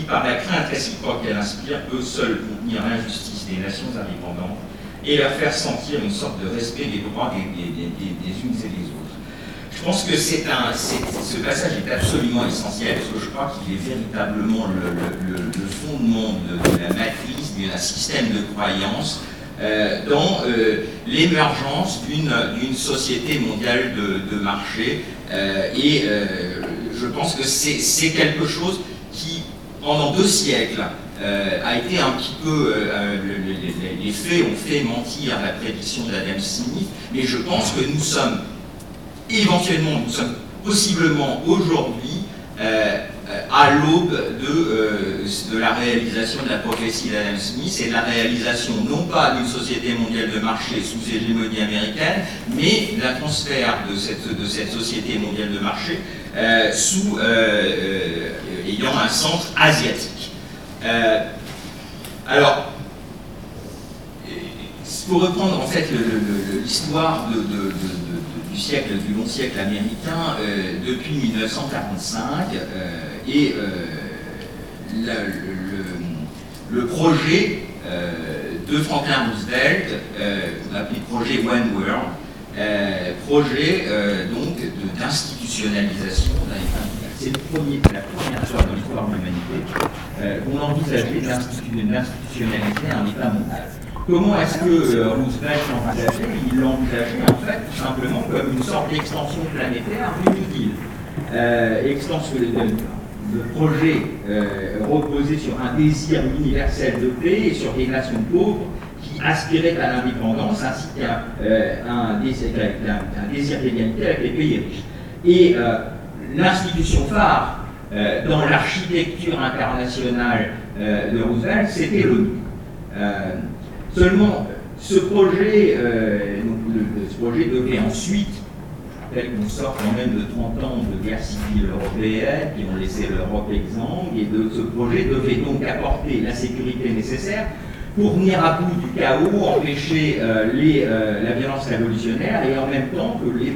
par la crainte réciproque qu'elle inspire, peut seule contenir l'injustice des nations indépendantes et leur faire sentir une sorte de respect des droits des, unes et des autres. Je pense que c'est un, ce passage est absolument essentiel parce que je crois qu'il est véritablement le, fondement de, la matrice d'un système de croyance euh, dans euh, l'émergence d'une société mondiale de, marché. Euh, et je pense que c'est quelque chose qui, pendant deux siècles, a été un petit peu. Les, faits ont fait mentir la prédiction d'Adam Smith, mais je pense que nous sommes, éventuellement, nous sommes possiblement aujourd'hui à l'aube de, de, la réalisation de la prophétie d'Adam Smith et de la réalisation non pas d'une société mondiale de marché sous hégémonie américaine, mais d'un transfert de cette, de société mondiale de marché sous ayant un centre asiatique. Euh, alors, pour reprendre en fait l'histoire du siècle, du long siècle américain, euh, depuis 1945, euh, et le, projet de Franklin Roosevelt, qu'on appelé projet One World, projet donc d'institutionnalisation c'est la première fois dans l'histoire de l'humanité euh, qu'on envisageait d'institutionnaliser un État mondial. Comment est-ce que euh, Roosevelt l'envisageait? Il l'envisageait en fait tout simplement comme une sorte d'extension planétaire du New. Euh, extension, le, projet reposait sur un désir universel de paix et sur des nations pauvres qui aspiraient à l'indépendance ainsi qu'un un, désir d'égalité avec les pays riches. Et l'institution phare euh, dans l'architecture internationale euh, de Roosevelt, c'était l'ONU. Euh, seulement, ce projet, ce projet devait ensuite, tel qu'on sort quand même de 30 ans de guerre civile européenne qui ont laissé l'Europe exsangue, et ce projet devait donc apporter la sécurité nécessaire pour venir à bout du chaos, empêcher euh, euh, la violence révolutionnaire et en même temps que les,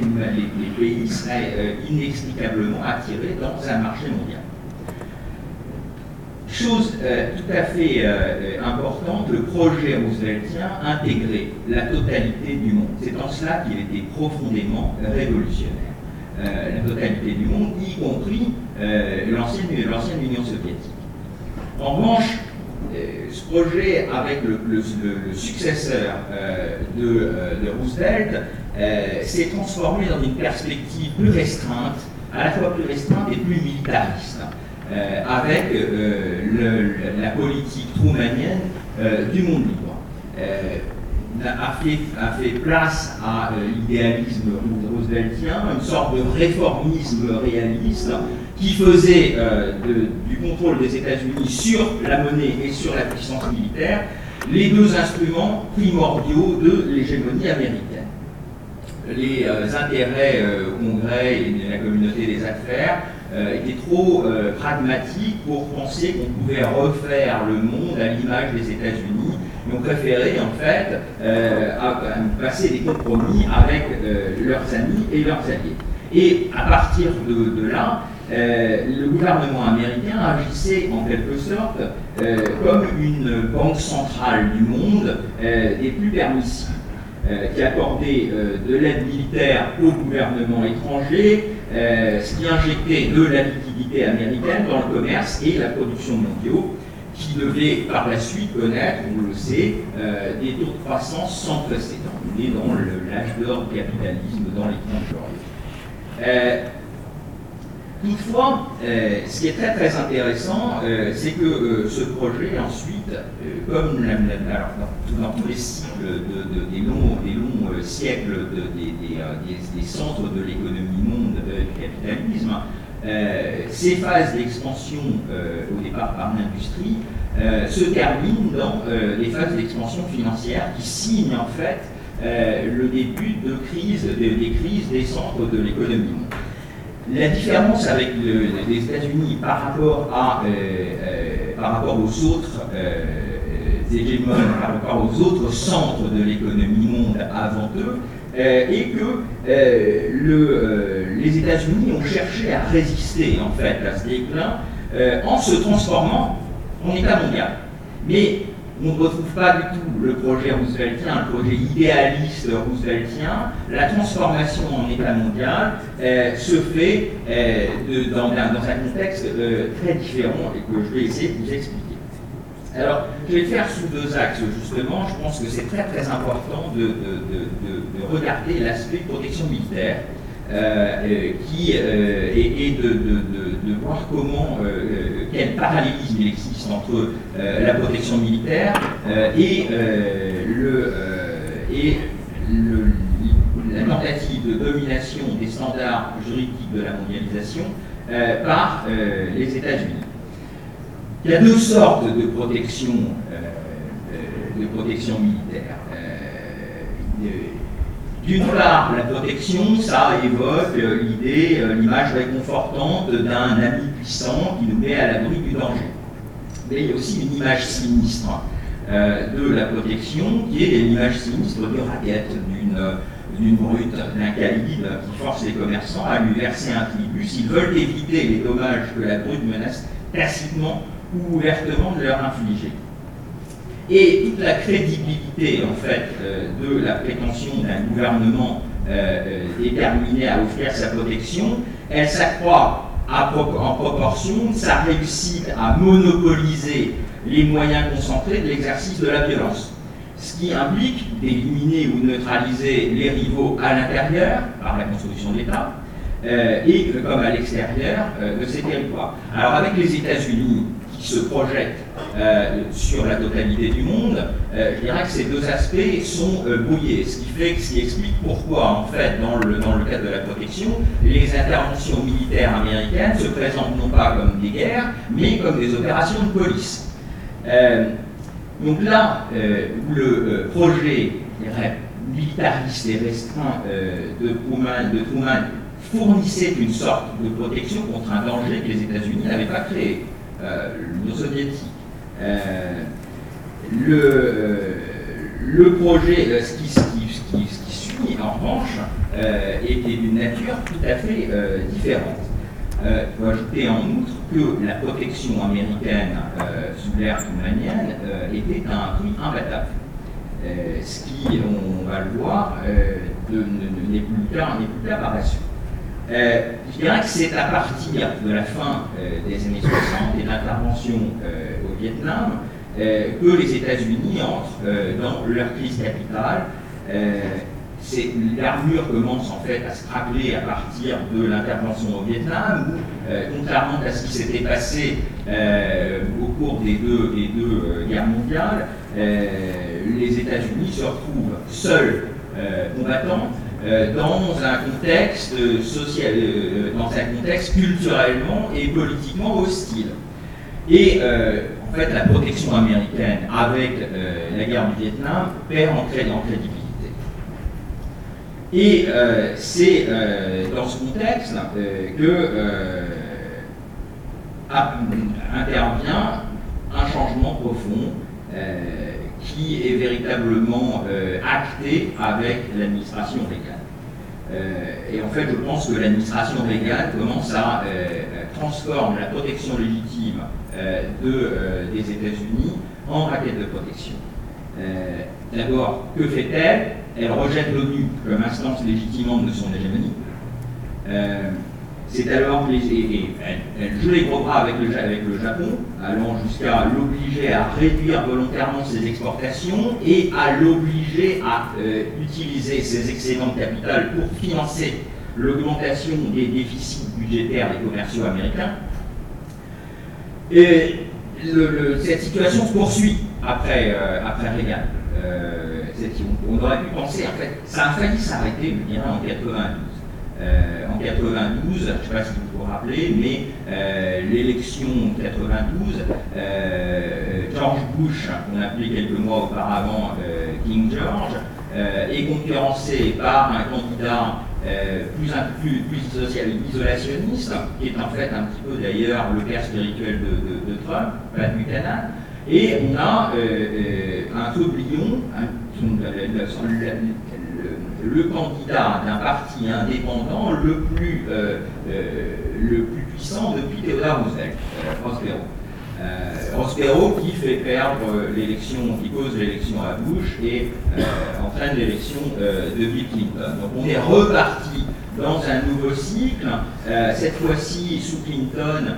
pays seraient euh, inexplicablement attirés dans un marché mondial. Chose tout à fait importante, le projet rooseveltien intégrait la totalité du monde. C'est en cela qu'il était profondément révolutionnaire. la totalité du monde, y compris l'ancienne Union soviétique. En revanche, euh, ce projet, avec le, successeur euh, euh, de, Roosevelt, s'est transformé dans une perspective plus restreinte, à la fois plus restreinte et plus militariste, avec la politique troumanienne du monde libre. A fait, a fait, place à l'idéalisme rooseveltien, une sorte de réformisme réaliste qui faisait euh, du contrôle des États-Unis sur la monnaie et sur la puissance militaire les deux instruments primordiaux de l'hégémonie américaine. Les euh, intérêts euh, congrès et de la communauté des affaires étaient trop pragmatiques pour penser qu'on pouvait refaire le monde à l'image des États-Unis Ils ont préféré en fait passer des compromis avec leurs amis et leurs alliés. Et à partir de là, euh, le gouvernement américain agissait en quelque sorte euh, comme une banque centrale du monde euh, des plus permissives, qui accordait de l'aide militaire aux gouvernements étrangers, ce qui injectait de la liquidité américaine dans le commerce et la production mondiaux, qui devait par la suite connaître, on le sait, des taux de croissance sans précédent. On est dans l'âge d'or du capitalisme dans les 30 Toutefois, euh, ce qui est très intéressant, euh, c'est que euh, ce projet ensuite, comme dans, tous les cycles des longs, siècles des, centres de l'économie monde du capitalisme, ces phases d'expansion au départ par l'industrie se terminent dans les phases d'expansion financière qui signent en fait le début de crise, des crises des centres de l'économie. La différence avec les États-Unis par rapport par rapport aux autres hégémones, par rapport aux autres centres de l'économie monde avant eux, et que le, les États-Unis ont cherché à résister en fait à ce déclin en se transformant en État mondial. Mais on ne retrouve pas du tout le projet rooseveltien, le projet idéaliste rooseveltien. La transformation en État mondial euh, se fait euh, dans, un contexte euh, très différent et que je vais essayer de vous expliquer. Alors, je vais le faire sous deux axes, justement. Je pense que c'est très très important de, de regarder l'aspect protection militaire euh, qui, euh, et, de, voir comment, euh, quel parallélisme il existe entre la protection militaire et, la tentative de domination des standards juridiques de la mondialisation par les États-Unis. Il y a deux sortes de protection, de protection militaire. D'une part, la protection, ça évoque euh, l'idée, euh, l'image réconfortante d'un ami puissant qui nous met à l'abri du danger. Mais il y a aussi une image sinistre euh, de la protection, qui est l'image sinistre de raquette d'une brute, d'un caïd qui force les commerçants à lui verser un tribut s'ils veulent éviter les dommages que la brute menace tacitement ou ouvertement de leur infliger. Et toute la crédibilité, en fait, euh, de la prétention d'un gouvernement euh, euh, déterminé à offrir sa protection, elle s'accroît en proportion de sa réussite à monopoliser les moyens concentrés de l'exercice de la violence. Ce qui implique d'éliminer ou neutraliser les rivaux à l'intérieur, par la construction de l'État, et comme à l'extérieur de ces territoires. Alors avec les États-Unis, se projette euh, sur la totalité du monde, euh, je dirais que ces deux aspects sont euh, brouillés, ce qui explique pourquoi, en fait, dans le, cadre de la protection, les interventions militaires américaines se présentent non pas comme des guerres, mais comme des opérations de police. donc là le projet militariste et restreint de Truman, de Truman fournissait une sorte de protection contre un danger que les États-Unis n'avaient pas créé. Euh, le soviétique. Euh, le, euh, le projet, ce qui, ce, qui, ce, qui, suit en revanche, était d'une nature tout à fait différente. Il faut ajouter en outre que la protection américaine sous l'ère était un prix imbattable. ce qui, on va le voir, n'est plus le cas, par la suite. Euh, je dirais que c'est à partir de la fin euh, des années 60 et de l'intervention euh, au Vietnam que les États-Unis entrent dans leur crise capitale. L'armure commence en fait à se craquer à partir de l'intervention au Vietnam, où, contrairement à ce qui s'était passé au cours des deux, des deux guerres mondiales, les États-Unis se retrouvent seuls combattants dans un contexte social, euh, dans un contexte culturellement et politiquement hostile. Et euh, en fait, la protection américaine avec la guerre du Vietnam perd en, crédibilité. Et c'est dans ce contexte que intervient un changement profond qui est véritablement acté avec l'administration Reagan. Euh, et en fait, je pense que l'administration Reagan commence à euh, transformer la protection légitime euh, de, des États-Unis en raquette de protection. D'abord, que fait-elle? Elle rejette l'ONU comme instance légitimante de son hégémonie. C'est alors elle, joue les gros bras avec le, avec le Japon, allant jusqu'à l'obliger à réduire volontairement ses exportations et à l'obliger à euh, utiliser ses excédents de capital pour financer l'augmentation des déficits budgétaires des commerciaux américains. Et cette situation se poursuit après, euh, après Reagan. Euh, on, aurait pu penser, en fait, ça a failli s'arrêter, je dirais, en 92. Euh, en 92, je ne sais pas si vous vous rappelez, mais euh, l'élection 92, euh, George Bush, qu'on appelait quelques mois auparavant King George, est concurrencé par un candidat plus, plus, plus social, isolationniste, qui est en fait un petit peu d'ailleurs le père spirituel de, de, de Trump, Pat Buchanan, et on a un faublion, le, candidat d'un parti indépendant le plus, le plus puissant depuis Theodore Roosevelt, Prospero. Euh, Prospero qui fait perdre l'élection, qui cause l'élection à Bush et euh, entraîne l'élection euh, de Bill Clinton. Donc on est reparti dans un nouveau cycle. cette fois-ci, sous Clinton,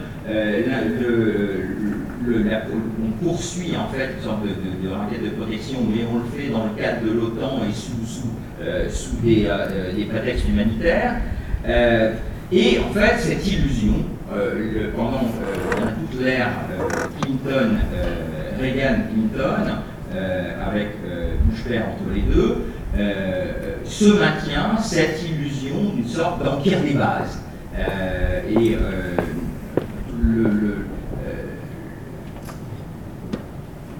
on poursuit en fait une sorte de, de, de, de protection, mais on le fait dans le cadre de l'OTAN et sous, sous des, des, prétextes humanitaires. et en fait, cette illusion, pendant toute l'ère Clinton, euh, Reagan-Clinton, euh, avec euh, Bush père entre les deux, se maintient cette illusion d'une sorte d'empire des bases. et le,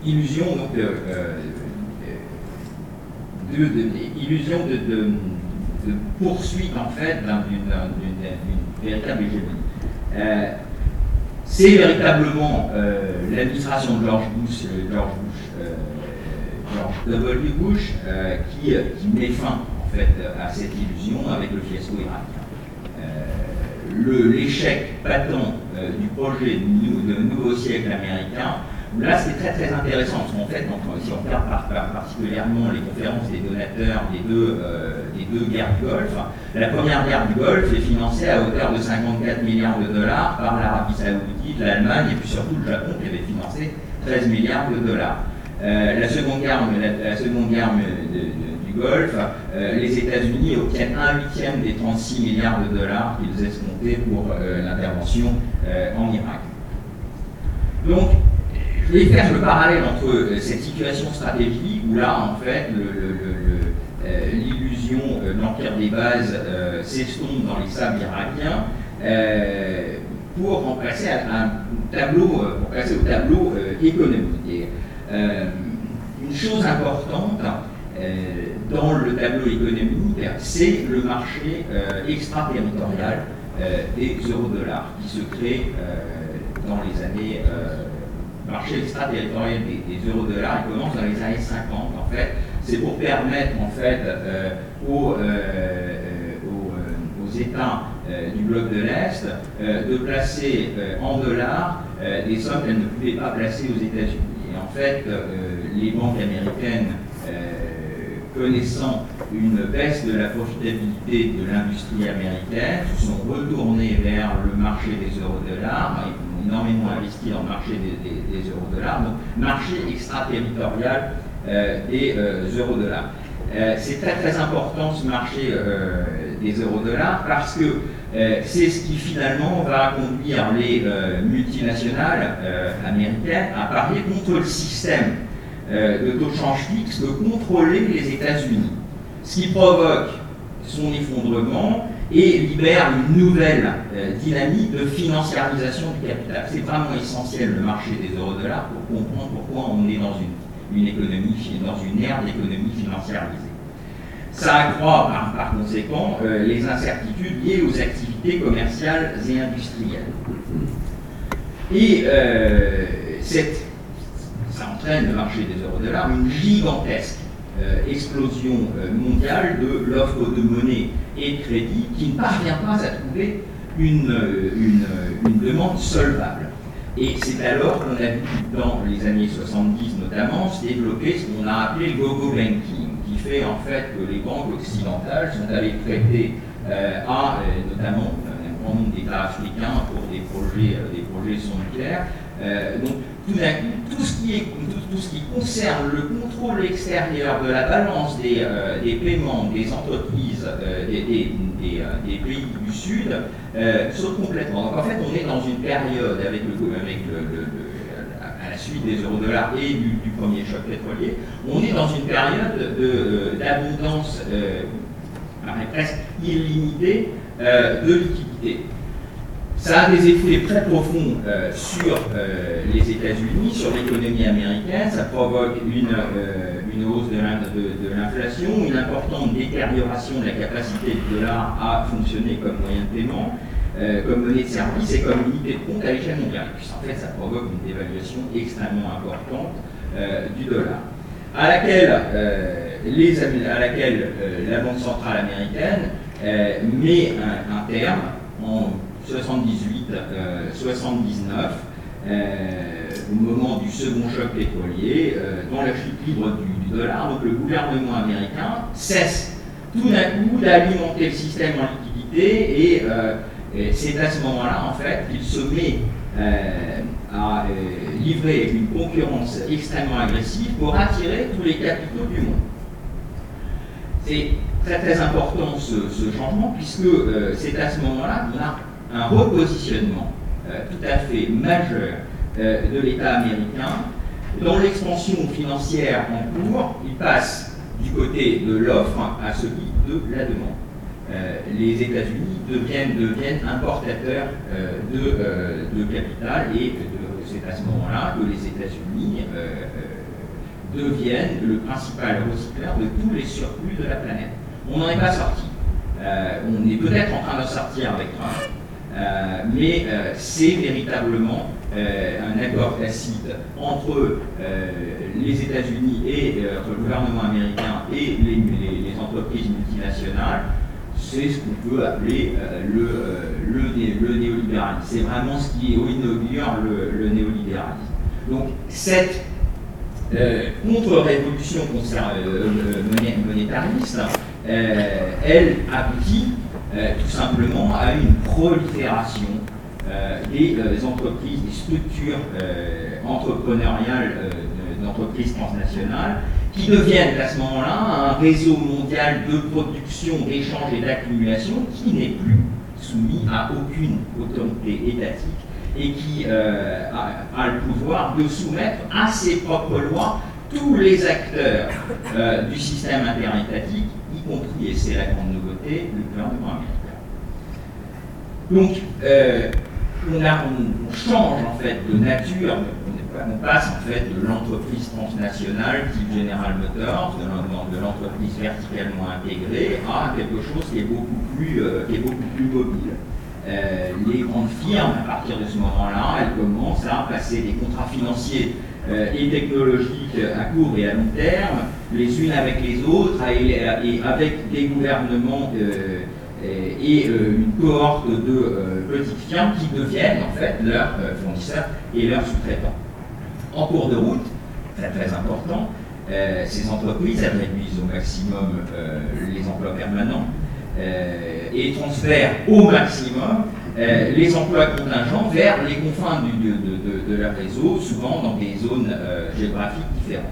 illusion de, poursuite en fait d'une véritable hégémonie. C'est véritablement euh, l'administration de George Bush, euh, George Bush, euh, George W. Bush, qui, qui, met fin en fait à cette illusion avec le fiasco irakien. L'échec patent du projet de nouveau siècle américain Là, c'est très très intéressant, parce qu'en fait, si on regarde particulièrement les conférences des donateurs des deux, euh, des deux guerres du Golfe, la première guerre du Golfe est financée à hauteur de 54 milliards de dollars par l'Arabie Saoudite, l'Allemagne et puis surtout le Japon qui avait financé 13 milliards de dollars. Euh, la seconde guerre, la, seconde guerre du Golfe, euh, les États-Unis obtiennent un huitième des 36 milliards de dollars qu'ils escomptaient pour l'intervention en Irak. Donc, je vais faire le parallèle entre euh, cette situation stratégique où là, en fait, euh, l'illusion euh, de l'empire des bases s'estompe dans les sables irakiens pour remplacer un tableau, pour passer au tableau économique. Une chose importante dans le tableau économique, c'est le marché extraterritorial des euro-dollars qui se crée dans les années marché extraterritorial des, euro-dollars, commence dans les années 50 en fait. C'est pour permettre en fait euh, aux, euh, euh, aux, États du bloc de l'Est de placer en dollars des sommes qu'elles ne pouvaient pas placer aux États-Unis. En fait, les banques américaines connaissant une baisse de la profitabilité de l'industrie américaine, se sont retournées vers le marché des euro-dollars énormément investi dans le marché des, euro-dollars, donc marché extraterritorial euh, des euh, euro-dollars. Euh, c'est très très important ce marché des euro-dollars parce que c'est ce qui finalement va conduire les multinationales américaines à parier contre le système de taux de change fixe, de contrôler les États-Unis. Ce qui provoque son effondrement et libère une nouvelle euh, dynamique de financiarisation du capital. C'est vraiment essentiel le marché des euro-dollars pour comprendre pourquoi on est dans une, une économie, dans une ère d'économie financiarisée. Ça accroît par, conséquent euh, les incertitudes liées aux activités commerciales et industrielles. Et euh, ça entraîne le marché des euro-dollars une gigantesque euh, explosion mondiale de l'offre de monnaie et de crédit qui ne parvient pas à trouver une, une, demande solvable. Et c'est alors qu'on a vu dans les années 70 notamment se développer ce qu'on a appelé le go-go banking, en fait que les banques occidentales sont allées prêter à notamment un grand nombre d'États africains pour des projets, des projets donc tout ce, qui est, tout, ce qui concerne le contrôle extérieur de la balance des, euh, paiements des entreprises euh, des, euh, pays du Sud saute complètement. Donc en fait, on est dans une période avec le, avec le, suite des euro-dollars et du, premier choc pétrolier, on est dans une période d'abondance presque illimitée de liquidités. Ça a des effets très profonds euh, sur euh, les États-Unis, sur l'économie américaine. Ça provoque une, euh, une hausse de l'inflation, une importante détérioration de la capacité du dollar à fonctionner comme moyen de paiement, euh, comme monnaie de service et comme unité de compte à l'échelle mondiale. Puis en fait, ça provoque une dévaluation extrêmement importante euh, du dollar, à laquelle, euh, les, à laquelle la Banque centrale américaine met un, terme en 78-79 au moment du second choc pétrolier, dans la chute libre du, dollar, donc le gouvernement américain cesse tout d'un coup d'alimenter le système en liquidité et c'est à ce moment-là, en fait, qu'il se met euh, à euh, livrer une concurrence extrêmement agressive pour attirer tous les capitaux du monde. C'est très très important ce, changement puisque euh, c'est à ce moment-là qu'on a un repositionnement tout à fait majeur de l'État américain. Dans l'expansion financière en cours, il passe du côté de l'offre à celui de la demande. Euh, les États-Unis deviennent, importateurs euh, de, euh, de, capital et c'est à ce moment-là que les États-Unis deviennent le principal recycleur de tous les surplus de la planète. On n'en est pas sorti. on est peut-être en train de sortir avec Trump, mais c'est véritablement un accord tacite entre les États-Unis et le gouvernement américain et les entreprises multinationales c'est ce qu'on peut appeler euh, le, le, néolibéralisme. C'est vraiment ce qui inaugure le, néolibéralisme. Donc cette euh, contre-révolution euh, monétariste, elle aboutit tout simplement à une prolifération des entreprises, des structures entrepreneuriales d'entreprises transnationales qui deviennent à ce moment-là un réseau mondial de production, d'échange et d'accumulation qui n'est plus soumis à aucune autorité étatique et qui euh, a, le pouvoir de soumettre à ses propres lois tous les acteurs euh, du système interétatique, y compris, et c'est la grande nouveauté, le gouvernement américain. Donc, euh, on, on, change en fait de nature on passe en fait de l'entreprise transnationale type General Motors, de l'entreprise verticalement intégrée, à quelque chose qui est beaucoup plus, euh, mobile. Euh, les grandes firmes, à partir de ce moment-là, elles commencent à passer des contrats financiers euh, et technologiques à court et à long terme, les unes avec les autres, et, avec des gouvernements et une cohorte de petites firmes qui deviennent en fait leurs fournisseurs et leurs sous-traitants en cours de route, très très important, euh, ces entreprises, réduisent au maximum euh, les emplois permanents euh, et transfèrent au maximum les emplois contingents vers les confins de, leur réseau, souvent dans des zones géographiques différentes.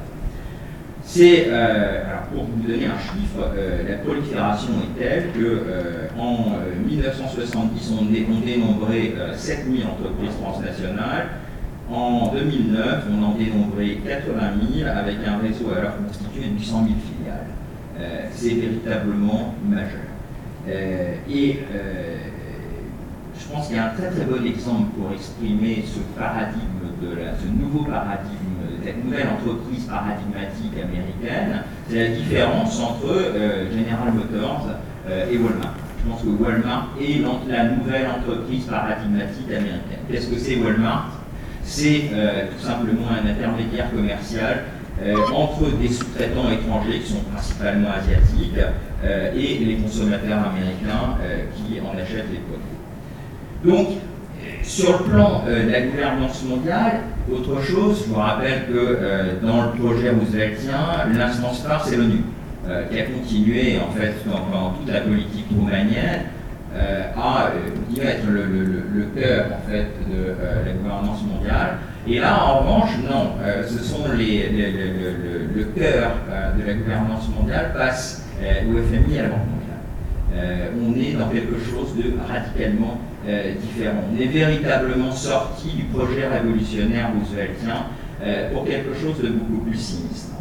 C'est, pour vous donner un chiffre, la prolifération est telle que en 1970, on, on dénombrait 7000 entreprises transnationales, en 2009, on en dénombrait 80 000 avec un réseau alors constitué de 800 000 filiales. Euh, c'est véritablement majeur. Euh, et euh, je pense qu'il y a un très très bon exemple pour exprimer ce paradigme, ce nouveau paradigme, cette nouvelle entreprise paradigmatique américaine, c'est la différence entre General Motors et Walmart. Je pense que Walmart est la nouvelle entreprise paradigmatique américaine. Qu'est-ce que c'est Walmart? C'est euh, tout simplement un intermédiaire commercial euh, entre des sous-traitants étrangers qui sont principalement asiatiques euh, et les consommateurs américains qui en achètent les produits. Donc, sur le plan de la gouvernance mondiale, autre chose, je vous rappelle que dans le projet rooseveltien, l'instance phare, c'est l'ONU, qui a continué en fait dans, toute la politique roumanienne euh, à euh, être le, le, cœur en fait de euh, la gouvernance mondiale. Et là, en revanche, non, ce sont les, le, cœur de la gouvernance mondiale passe au FMI et à la Banque mondiale. on est dans quelque chose de radicalement différent. On est véritablement sorti du projet révolutionnaire rooseveltien pour quelque chose de beaucoup plus sinistre.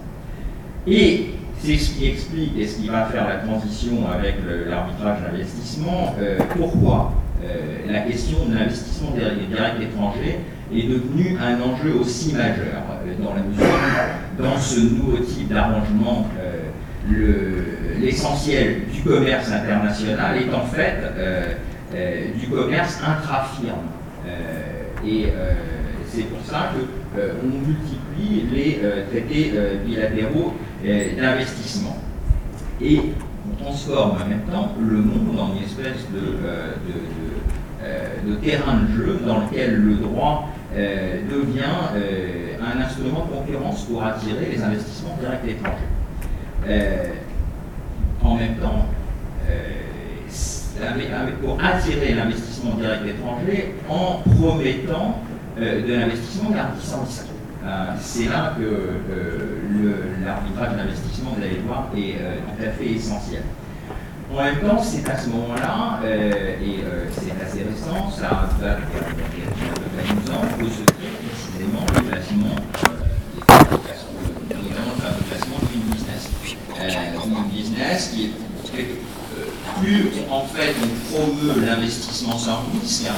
Et c'est ce qui explique et ce qui va faire la transition avec l'arbitrage d'investissement. Euh, pourquoi? Euh, la question de l'investissement direct étranger est devenu un enjeu aussi majeur, dans la mesure où, dans ce nouveau type d'arrangement, l'essentiel du commerce international est en fait du commerce intra-firme. et c'est pour ça qu'on multiplie les traités bilatéraux d'investissement. Et on transforme en même temps le monde en une espèce de, de, terrain de jeu dans lequel le droit devient un instrument de concurrence pour attirer les investissements directs étrangers. en même temps, pour attirer l'investissement direct étranger en promettant de l'investissement garantissant. C'est là que l'arbitrage d'investissement, vous allez voir, est tout à fait essentiel. En même temps, c'est à ce moment-là, et c'est assez récent, ça date il y a 12 ans, que se crée précisément le le classement Green Business. Green Business qui est plus en fait on promeut l'investissement sans risque,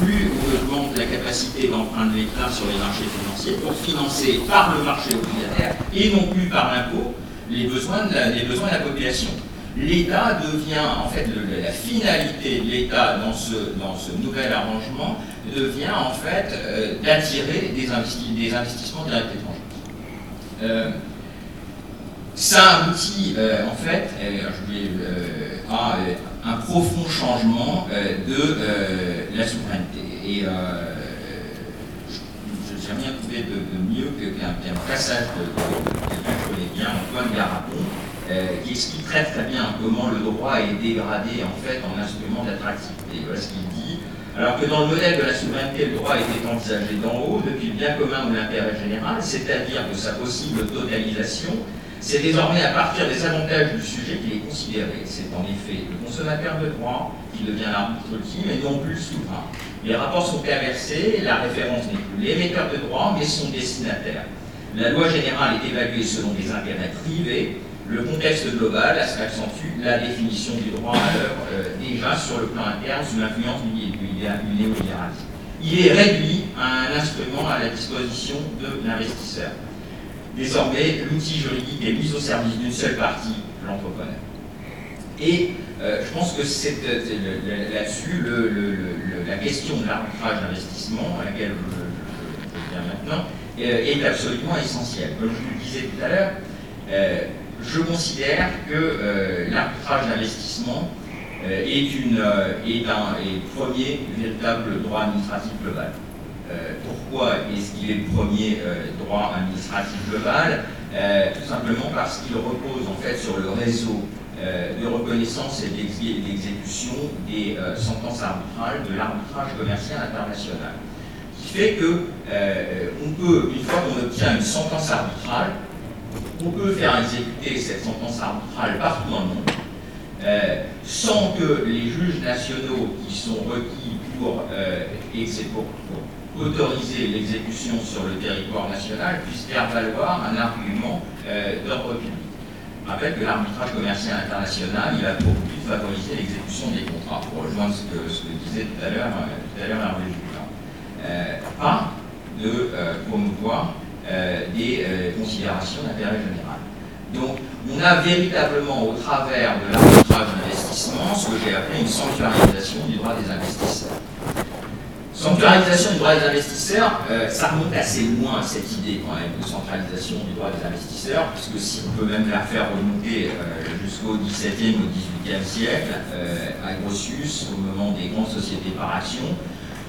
plus on augmente la capacité d'emprunt de l'État sur les marchés financiers pour financer par le marché obligataire et non plus par l'impôt les besoins de la, besoins de la population. L'État devient, en fait, la finalité de l'État dans ce, dans ce nouvel arrangement devient en fait euh, d'attirer des, des, investissements directs étrangers. Euh, ça aboutit euh, en fait à un profond changement de la souveraineté. Et je n'ai rien trouvé de, mieux qu'un passage de, que je connais bien, Antoine Garapon, qui explique très très bien comment le droit est dégradé en fait en instrument d'attractivité. Voilà ce qu'il dit. Alors que dans le modèle de la souveraineté, le droit était envisagé d'en haut depuis le bien commun de l'intérêt général, c'est-à-dire de sa possible totalisation c'est désormais à partir des avantages du sujet qu'il est considéré. C'est en effet le consommateur de droit qui devient l'arbitre ultime et non plus le souverain. Les rapports sont perversés, la référence n'est plus l'émetteur de droit, mais son destinataire. La loi générale est évaluée selon des intérêts privés. Le contexte global accentue la définition du droit à l'heure euh, déjà sur le plan interne sous l'influence du, néolibéralisme. Il est réduit à un instrument à la disposition de l'investisseur. Désormais, l'outil juridique est mis au service d'une seule partie, l'entrepreneur. Et euh, je pense que euh, là-dessus la question de l'arbitrage d'investissement, à laquelle je, viens maintenant, euh, est absolument essentielle. Comme je vous le disais tout à l'heure, je considère que l'arbitrage d'investissement est un premier véritable droit administratif global. Euh, pourquoi est-ce qu'il est le premier euh, droit administratif global? Euh, Tout simplement parce qu'il repose en fait sur le réseau de reconnaissance et d'exécution des sentences arbitrales de l'arbitrage commercial international. Ce qui fait que peut, une fois qu'on obtient une sentence arbitrale, on peut faire exécuter cette sentence arbitrale partout dans le monde, sans que les juges nationaux qui sont requis pour, pour autoriser l'exécution sur le territoire national puisse faire valoir un argument euh, d'ordre public. Je rappelle que l'arbitrage commercial international, il a pour but de favoriser l'exécution des contrats, pour rejoindre ce que, disait tout à l'heure euh, Hervé euh, pas de promouvoir des considérations d'intérêt général. Donc, on a véritablement, au travers de l'arbitrage d'investissement, ce que j'ai appelé une sanctuarisation du droit des investisseurs. Centralisation du droit des investisseurs, euh, ça remonte assez loin cette idée quand même de centralisation du droit des investisseurs, puisque si on peut même la faire remonter euh, jusqu'au XVIIe ou XVIIIe siècle, euh, à Grotius, au moment des grandes sociétés par action,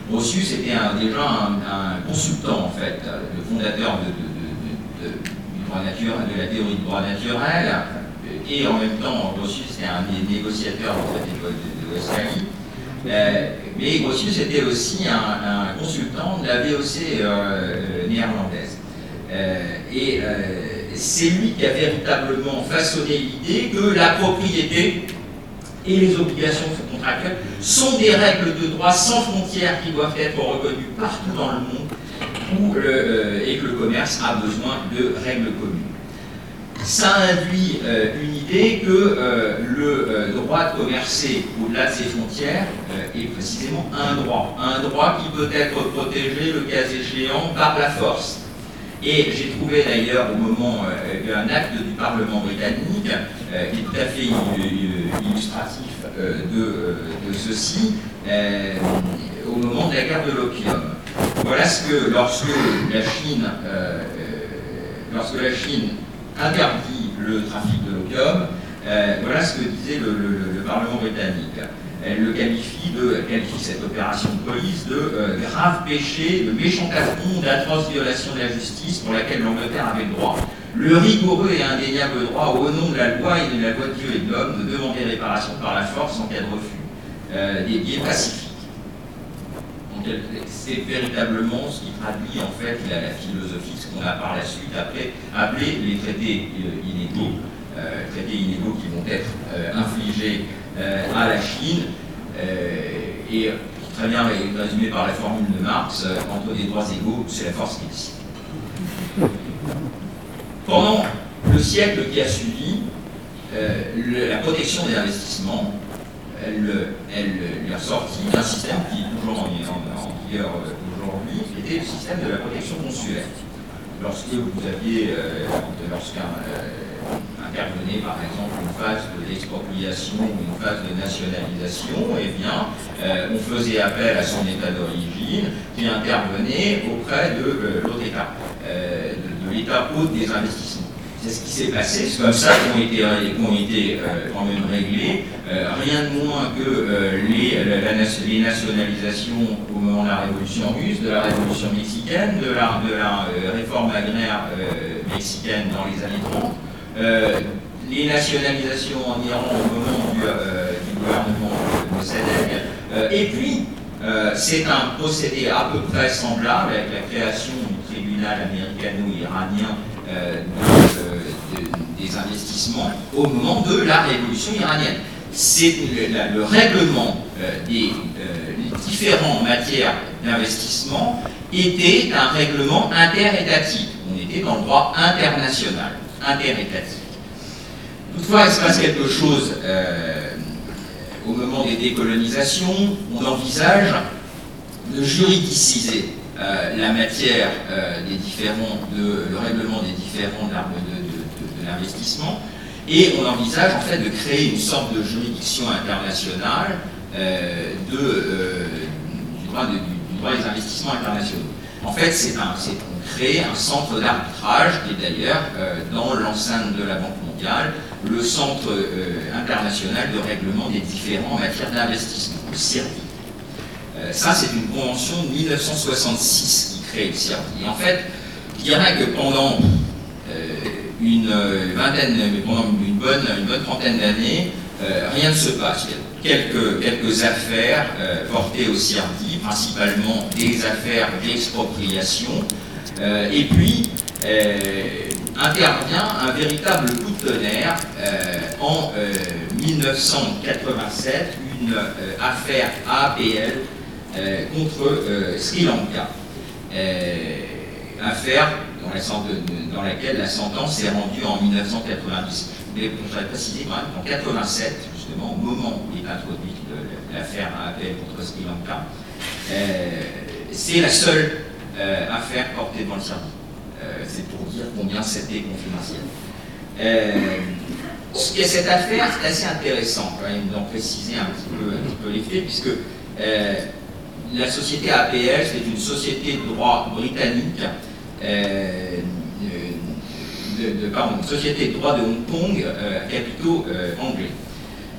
Grotius était déjà un, consultant en fait, le fondateur de, du droit naturel, de la théorie du droit naturel, et en même temps Grotius était un des négociateurs de cette école de. Euh, mais Grotius était aussi un, consultant de la VOC euh, néerlandaise. Euh, et c'est lui qui a véritablement façonné l'idée que la propriété et les obligations contractuelles sont des règles de droit sans frontières qui doivent être reconnues partout dans le monde et que le commerce a besoin de règles communes. Ça induit euh, une idée que euh, le euh, droit de commercer au-delà de ses frontières est précisément un droit. Un droit qui peut être protégé, le cas échéant, par la force. Et j'ai trouvé d'ailleurs au moment un acte du Parlement britannique qui est tout à fait illustratif de, ceci, au moment de la guerre de l'opium. Voilà ce que lorsque la Chine, lorsque la Chine interdit le trafic de l'opium. Euh, voilà ce que disait le, Parlement britannique. Elle le qualifie de, qualifie cette opération de police de euh, grave péché, de méchant affront, d'atroce violation de la justice pour laquelle l'Angleterre avait le droit. Le rigoureux et indéniable droit au nom de la loi et de la loi de Dieu et de l'homme de demander réparation par la force en cas de refus euh, des biais pacifiques. C'est véritablement ce qui traduit en fait la, philosophie, ce qu'on a par la suite appelé les traités euh, inégaux, euh, traités inégaux qui vont être euh, infligés à la Chine, et très bien résumé par la formule de Marx, entre des droits égaux, c'est la force qui décide. Pendant le siècle qui a suivi, la protection des investissements, elle, elle, est ressortie d'un système qui est toujours en, vigueur aujourd'hui, qui était le système de la protection consulaire. Lorsque vous aviez, euh, lorsqu'un euh, intervenait par exemple une phase d'expropriation ou une phase de nationalisation, eh bien, euh, on faisait appel à son état d'origine qui intervenait auprès de l'autre état, de, l'état hôte des investissements. C'est ce qui s'est passé, c'est comme ça qu'ont été, été euh, quand même réglés, euh, rien de moins que euh, les, les, nationalisations au moment de la révolution russe, de la révolution mexicaine, de la, la réforme agraire mexicaine dans les années 30, les nationalisations en Iran au moment du, du gouvernement de Mossadegh, et puis c'est un procédé à peu près semblable avec la création du tribunal américano-iranien des investissements au moment de la révolution iranienne. C'est le, règlement euh, des euh, différentes matières d'investissement était un règlement interétatique. On était dans le droit international, interétatique. Toutefois, il se passe quelque chose euh, au moment des décolonisations. On envisage de juridiciser la matière des différents, de, le règlement des différents de, l'investissement, et on envisage en fait de créer une sorte de juridiction internationale euh, de, euh, du, droit des investissements internationaux. En fait, c'est on crée un centre d'arbitrage qui est d'ailleurs euh, dans l'enceinte de la Banque mondiale, le centre international de règlement des différents matières d'investissement, le. Ça, c'est une convention de 1966 qui crée le CIRDI. Et en fait, je dirais que pendant une euh, vingtaine, pendant une bonne, trentaine d'années, euh, rien ne se passe. Quelques, quelques affaires euh, portées au CIRDI, principalement des affaires d'expropriation, et puis intervient un véritable coup de tonnerre en 1987, une affaire APL contre Sri Lanka. affaire dans, laquelle la sentence est rendue en 1990. Mais je voudrais préciser quand même qu'en 87, justement, au moment où est introduite l'affaire à appel contre Sri Lanka, euh, c'est la seule euh, affaire portée devant le service. Euh, c'est pour dire combien c'était confidentiel. cette affaire, c'est assez intéressant quand même d'en préciser un petit peu les faits, puisque la société APL, c'est une société de droit britannique euh, de, pardon, Société de droit de Hong Kong, euh, capitaux euh, anglais.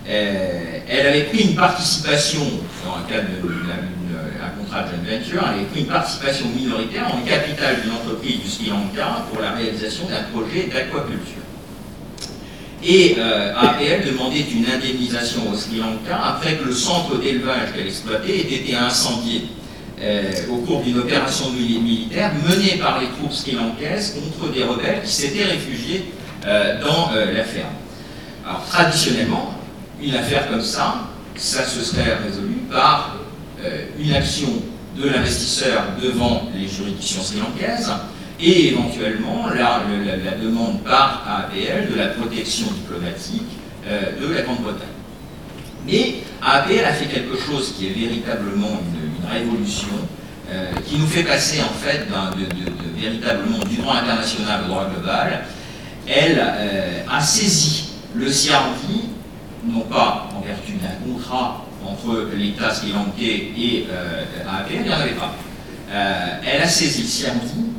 elle avait pris une participation, dans le cadre d'un contrat de joint venture, elle avait pris une participation minoritaire en capital d'une entreprise du Sri Lanka pour la réalisation d'un projet d'aquaculture. Et APL demandait une indemnisation au Sri Lanka après que le centre d'élevage qu'elle exploitait ait été incendié euh, au cours d'une opération militaire menée par les troupes sri-lankaises contre des rebelles qui s'étaient réfugiés euh, dans euh, la ferme. Alors traditionnellement, une affaire comme ça, ça se serait résolu par une action de l'investisseur devant les juridictions sri-lankaises et éventuellement la, demande par AAPL de la protection diplomatique euh, de la Grande-Bretagne. Mais AAPL a fait quelque chose qui est véritablement une, révolution, euh, qui nous fait passer en fait véritablement du droit international au droit global. Elle euh, a saisi le CRD, non pas en vertu d'un contrat entre l'État sri lankais et AAPL, il n'y en avait pas. elle a saisi le CRD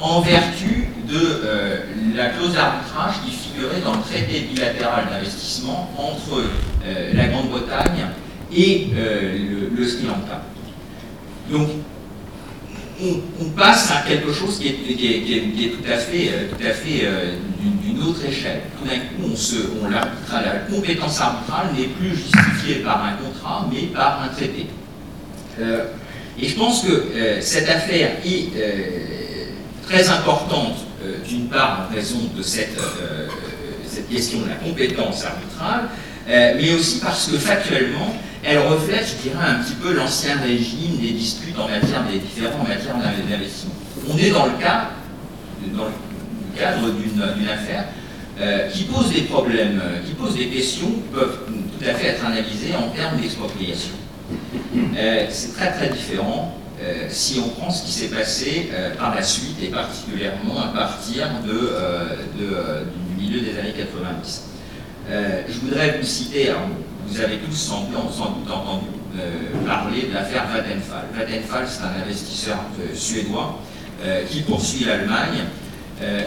en vertu de euh, la clause d'arbitrage qui figurait dans le traité bilatéral d'investissement entre euh, la Grande-Bretagne et euh, le, Sri Lanka. Donc, on, passe à quelque chose qui est, tout à fait, d'une autre échelle. Tout d'un coup, on la compétence arbitrale n'est plus justifiée par un contrat, mais par un traité. et je pense que cette affaire est très importante, euh, d'une part en raison de cette, euh, cette, question de la compétence arbitrale, euh, mais aussi parce que factuellement, elle reflète, je dirais, un petit peu l'ancien régime des disputes en matière des différents en matière d'investissement. On est dans le cas, dans le cadre d'une affaire qui pose des problèmes, qui pose des questions qui peuvent tout à fait être analysées en termes d'expropriation. C'est très très différent euh, si on prend ce qui s'est passé euh, par la suite et particulièrement à partir de, euh, du milieu des années 90. je voudrais vous citer, vous avez tous sans, doute entendu parler de l'affaire Vattenfall. Vattenfall, c'est un investisseur suédois qui poursuit l'Allemagne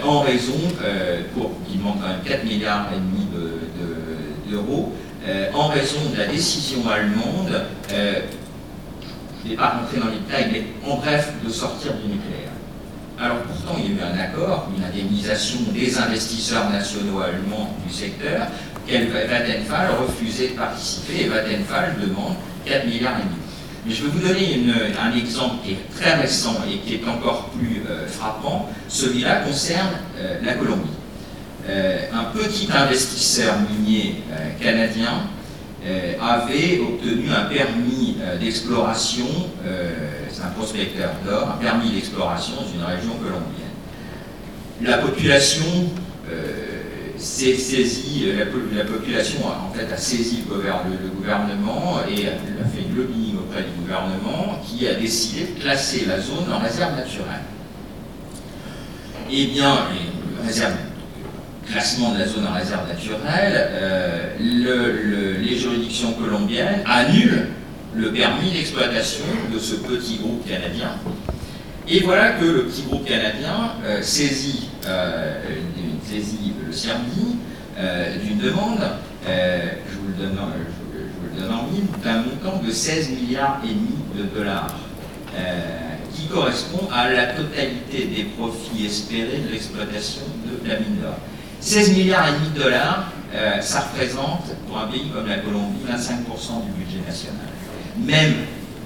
en raison, pour, il manque quand même 4 milliards et demi d'euros, en raison de la décision allemande je ne vais pas rentrer dans les détails, mais en bref, de sortir du nucléaire. Alors pourtant, il y a eu un accord, une indemnisation des investisseurs nationaux allemands du secteur, qu'elle Vattenfall refusait de participer et Vattenfall demande 4 milliards et demi. Mais je vais vous donner un exemple qui est très récent et qui est encore plus euh, frappant. Celui-là concerne euh, la Colombie. Euh, un petit investisseur minier canadien avait obtenu un permis euh, d'exploration, euh, c'est un prospecteur d'or, un permis d'exploration dans une région colombienne. La population s'est saisie, la, population a, en fait a saisi le, gouvernement et a, fait une lobbying auprès du gouvernement qui a décidé de classer la zone en réserve naturelle. Eh bien, les réserves classement de la zone en réserve naturelle, euh, les juridictions colombiennes annulent le permis d'exploitation de ce petit groupe canadien. Et voilà que le petit groupe canadien euh, saisit, euh, saisit, le CERMI d'une demande, je vous le donne, je, vous le donne en mille, d'un montant de 16 milliards et demi de dollars qui correspond à la totalité des profits espérés de l'exploitation de la mine d'or. 16 milliards et demi de dollars, euh, ça représente, pour un pays comme la Colombie, 25% du budget national. Même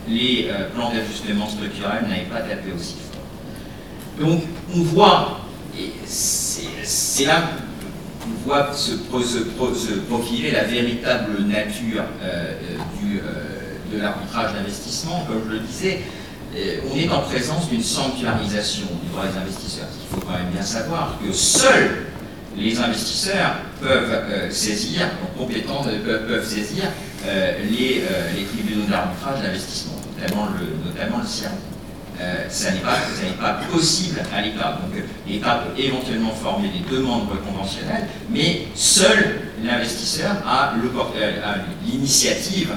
les euh, plans d'ajustement structurel n'avaient pas tapé aussi fort. Donc, on voit, et c'est là qu'on voit se, profiler la véritable nature euh, du, de l'arbitrage d'investissement. Comme je le disais, on est en présence d'une sanctuarisation du droit des investisseurs. Il faut quand même bien savoir que seuls les investisseurs peuvent euh, saisir, en compétence, peuvent, saisir euh, les, euh, les, tribunaux d'arbitrage d'investissement, notamment le, notamment le CIRM. ça n'est pas, pas, possible à l'État. Donc l'État peut éventuellement former des demandes conventionnelles, mais seul l'investisseur a l'initiative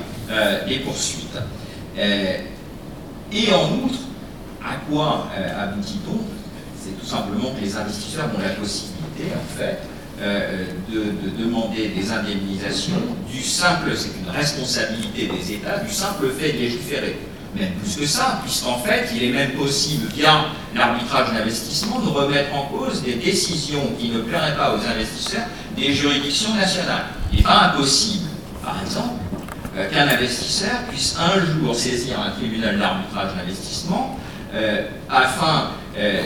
des poursuites. et en outre, à quoi aboutit-on? C'est tout simplement que les investisseurs ont la possibilité en fait, euh, de, demander des indemnisations du simple, c'est une responsabilité des États, du simple fait de légiférer. Même plus que ça, puisqu'en fait, il est même possible, via l'arbitrage d'investissement, de remettre en cause des décisions qui ne plairaient pas aux investisseurs des juridictions nationales. Il n'est pas impossible, par exemple, euh, qu'un investisseur puisse un jour saisir un tribunal d'arbitrage d'investissement afin euh,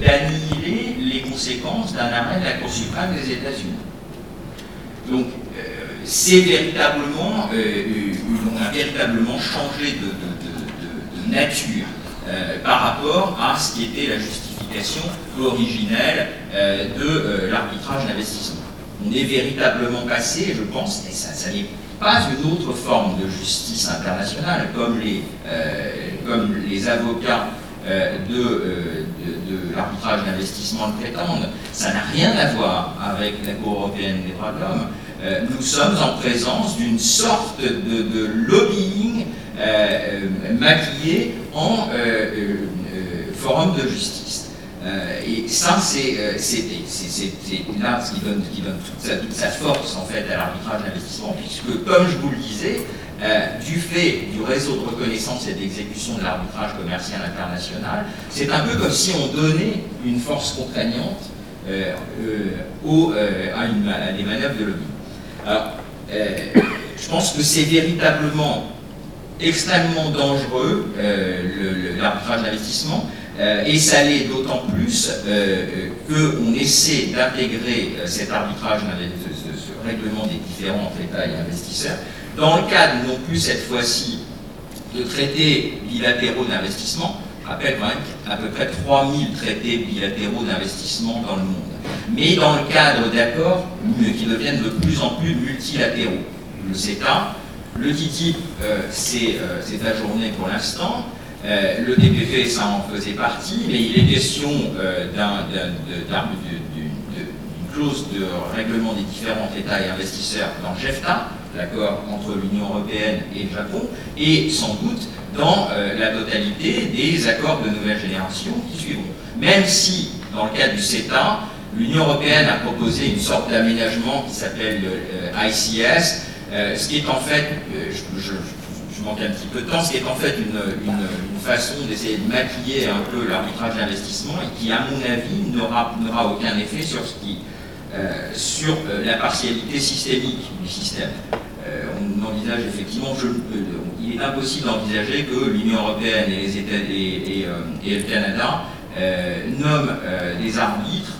d'annihiler les conséquences d'un arrêt de la Cour suprême des États-Unis. Donc, euh, c'est véritablement, on a véritablement changé de, nature par rapport à ce qui était la justification originelle de l'arbitrage d'investissement. On est véritablement passé, je pense, et ça, ça n'est pas une autre forme de justice internationale, comme les, comme les avocats de, de, l'arbitrage d'investissement le prétendent. Ça n'a rien à voir avec la Cour européenne des droits de l'homme. nous sommes en présence d'une sorte de, lobbying maquillé en forum de justice. et ça, c'est là ce qui donne, qui donne toute, sa, toute, sa, force en fait à l'arbitrage d'investissement, puisque, comme je vous le disais, du fait du réseau de reconnaissance et d'exécution de l'arbitrage commercial international, c'est un peu comme si on donnait une force contraignante euh, aux, à, à, des manœuvres de lobby. Alors, je pense que c'est véritablement extrêmement dangereux, l'arbitrage d'investissement, euh, et ça l'est d'autant plus euh, qu'on essaie d'intégrer cet arbitrage, ce, règlement des différents États et investisseurs, dans le cadre non plus cette fois-ci de traités bilatéraux d'investissement. Je rappelle quand même à peu près 3000 traités bilatéraux d'investissement dans le monde, mais dans le cadre d'accords qui deviennent de plus en plus multilatéraux. Le CETA, le TTIP, euh, c'est euh, ajourné pour l'instant. Euh, le TPP, ça en faisait partie, mais il est question euh, d'une clause de règlement des différents États et investisseurs dans le GEFTA, l'accord entre l'Union européenne et le Japon, et sans doute dans euh, la totalité des accords de nouvelle génération qui suivront. Même si, dans le cadre du CETA, l'Union européenne a proposé une sorte d'aménagement qui s'appelle le ICS, euh, ce qui est en fait, euh, je, manque un petit peu de temps, ce qui est en fait une, façon d'essayer de maquiller un peu l'arbitrage d'investissement et qui, à mon avis, n'aura aucun effet sur ce qui euh, sur euh, la partialité systémique du système. Euh, on envisage effectivement, je, il est impossible d'envisager que l'Union européenne et, les États, et le Canada nomment des arbitres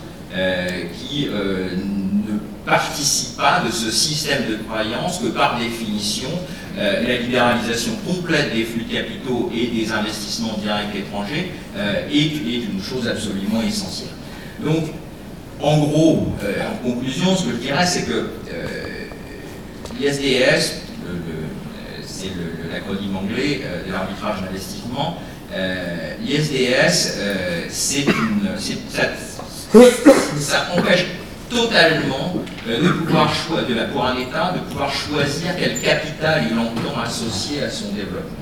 qui ne participent pas de ce système de croyance que par définition la libéralisation complète des flux de capitaux et des investissements directs étrangers est, est une chose absolument essentielle. Donc en gros, euh, en conclusion, ce que je dirais, c'est que euh, l'ISDS, c'est l'acronyme anglais euh, de l'arbitrage d'investissement, l'ISDS, ça, empêche totalement de pouvoir choisir, pour un État, de pouvoir choisir quel capital il entend associer à son développement.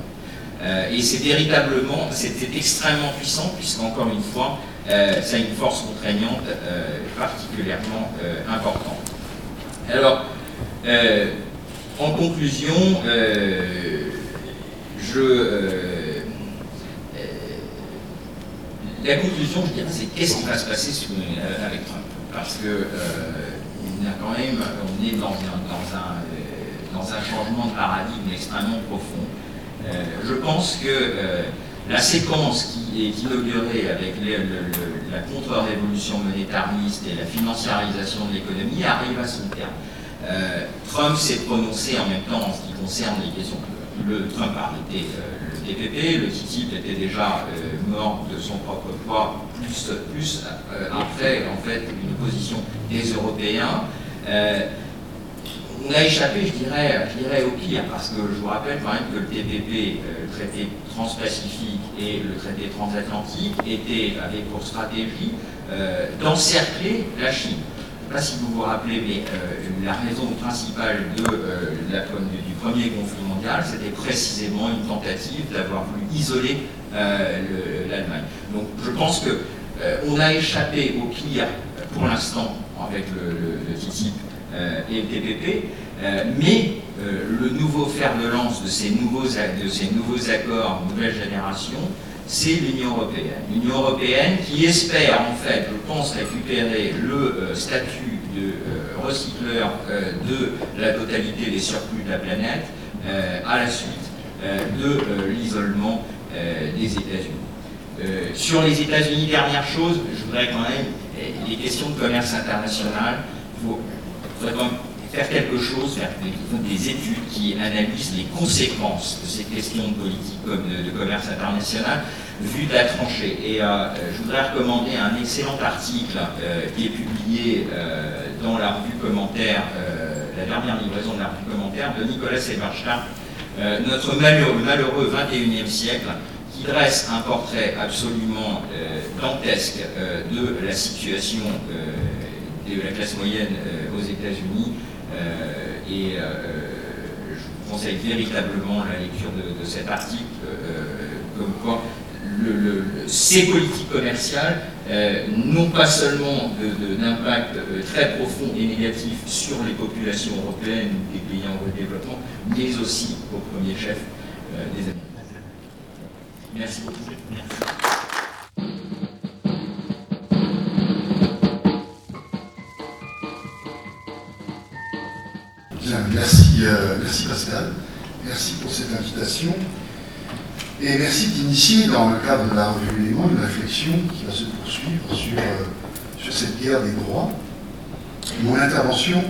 Euh, et c'est véritablement, c'était extrêmement puissant, puisqu'encore une fois, euh, ça a une force contraignante euh, particulièrement euh, importante. Alors, euh, en conclusion, je, la conclusion, je dirais, c'est qu'est-ce qui va se passer avec Trump? Parce que a quand même, on est dans un, dans un, dans un changement de paradigme extrêmement profond. Euh, je pense que euh, la séquence qui est inaugurée avec la contre-révolution monétariste et la financiarisation de l'économie arrive à son terme. Euh, Trump s'est prononcé en même temps en ce qui concerne les questions. Le Trump a arrêté euh, le TPP, le TTIP était déjà euh, mort de son propre poids, plus, plus après en fait une position des Européens on a échappé, je dirais, au pire, parce que je vous rappelle quand même que le TPP, euh, le traité transpacifique et le traité transatlantique, étaient, avaient pour stratégie euh, d'encercler la Chine. Je ne sais pas si vous vous rappelez, mais euh, la raison principale du premier conflit mondial, c'était précisément une tentative d'avoir voulu isoler l'Allemagne. Donc je pense que on a échappé au pire pour l'instant avec le, le, le TTIP et le TPP, euh, mais euh, le nouveau fer de lance de ces nouveaux, de accords nouvelle génération, c'est l'Union européenne. L'Union européenne qui espère en fait, je pense, récupérer le statut de recycleur de la totalité des surplus de la planète à la suite de l'isolement des États-Unis. sur les États-Unis, dernière chose, je voudrais quand même, les questions de commerce international, il faut faire quelque chose, faire des, études qui analysent les conséquences de ces questions de politique comme de, commerce international vu de la tranchée. Et euh, je voudrais recommander un excellent article euh, qui est publié euh, dans la revue commentaire, la dernière livraison de la revue commentaire de Nicolas Eberstein, notre malheureux, malheureux 21e siècle, qui dresse un portrait absolument dantesque de la situation de la classe moyenne Euh, et euh, je vous conseille véritablement la lecture de, cet article, euh, comme quoi ces politiques commerciales n'ont pas seulement d'impact très profond et négatif sur les populations européennes ou des pays en développement, mais aussi, au premier chef, des Américains. Merci beaucoup. merci, euh, merci Pascal, merci pour cette invitation. Et merci d'initier dans le cadre de la revue Élément une réflexion qui va se poursuivre sur, euh, sur cette guerre des droits. Mon intervention,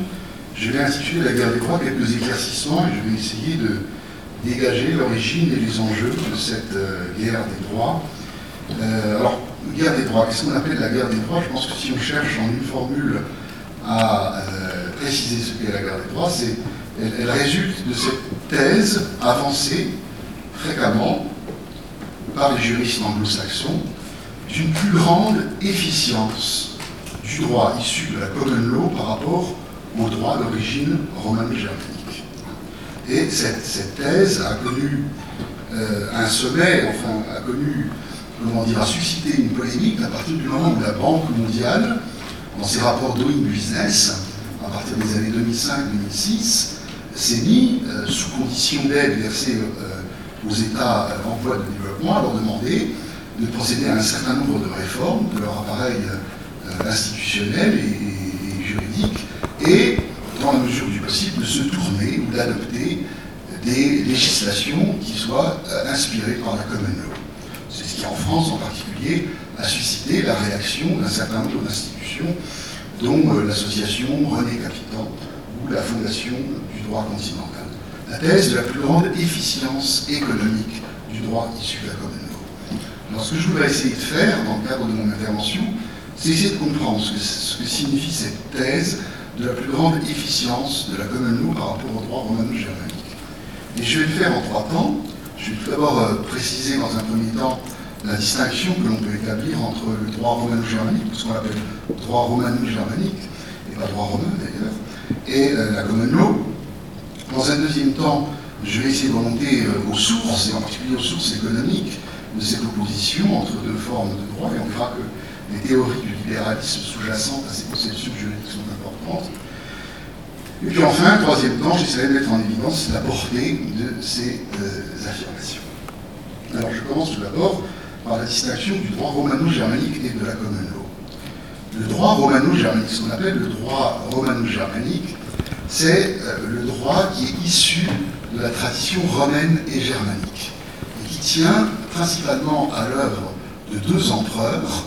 je vais intituler la guerre des droits quelques éclaircissements et je vais essayer de dégager l'origine et les enjeux de cette euh, guerre des droits. alors, guerre des droits, qu'est-ce qu'on appelle la guerre des droits? Je pense que si on cherche en une formule à préciser ce qu'est la guerre des droits, c'est elle, résulte de cette thèse avancée fréquemment par les juristes anglo-saxons d'une plus grande efficience du droit issu de la common law par rapport au droit d'origine romano-germanique. Et cette, thèse a connu euh, un sommet, enfin, a connu, comment dire, a suscité une polémique à partir du moment où la Banque mondiale, dans ses rapports Doing Business, à partir des années 2005-2006, s'est mis, euh, sous condition d'aide versée euh, aux États en voie de développement, à leur demander de procéder à un certain nombre de réformes de leur appareil euh, institutionnel et, juridique, et, dans la mesure du possible, de se tourner ou d'adopter des législations qui soient inspirées par la common law. C'est ce qui, en France en particulier, a suscité la réaction d'un certain nombre d'institutions dont euh, l'association René Capitan ou la Fondation du droit continental. La thèse de la plus grande efficience économique du droit issu de la common law. Alors ce que je voudrais essayer de faire dans le cadre de mon intervention, c'est essayer de comprendre ce que, signifie cette thèse de la plus grande efficience de la common law par rapport au droit romano-germanique. Et je vais le faire en trois temps. Je vais tout d'abord euh, préciser dans un premier temps la distinction que l'on peut établir entre le droit romano-germanique, ce qu'on appelle droit romano-germanique, et pas droit romain d'ailleurs, et euh, la common law. Dans un deuxième temps, je vais essayer de remonter euh, aux sources, et en particulier aux sources économiques de cette opposition entre deux formes de droit, et on verra que les théories du libéralisme sous-jacentes à ces conceptions juridiques sont importantes. Et puis enfin, troisième temps, j'essaierai de mettre en évidence la portée de ces euh, affirmations. Alors je commence tout d'abord par la distinction du droit romano-germanique et de la common law. Le droit romano-germanique, ce qu'on appelle le droit romano-germanique, c'est euh, le droit qui est issu de la tradition romaine et germanique, et qui tient principalement à l'œuvre de deux empereurs,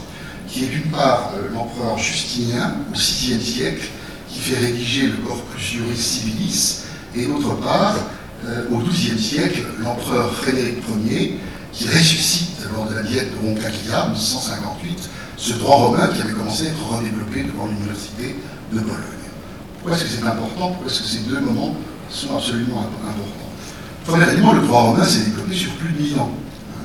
qui est d'une part euh, l'empereur Justinien au VIe siècle, qui fait rédiger le Corpus Juris Civilis, et d'autre part, euh, au XIIe siècle, l'empereur Frédéric Ier, qui ressuscite lors de la diète de Roncaglia, 1658, ce droit romain qui avait commencé à être redéveloppé devant l'université de Bologne. Pourquoi est-ce que c'est important? Pourquoi est-ce que ces deux moments sont absolument importants? Premièrement, le droit romain s'est développé sur plus de 1000 ans.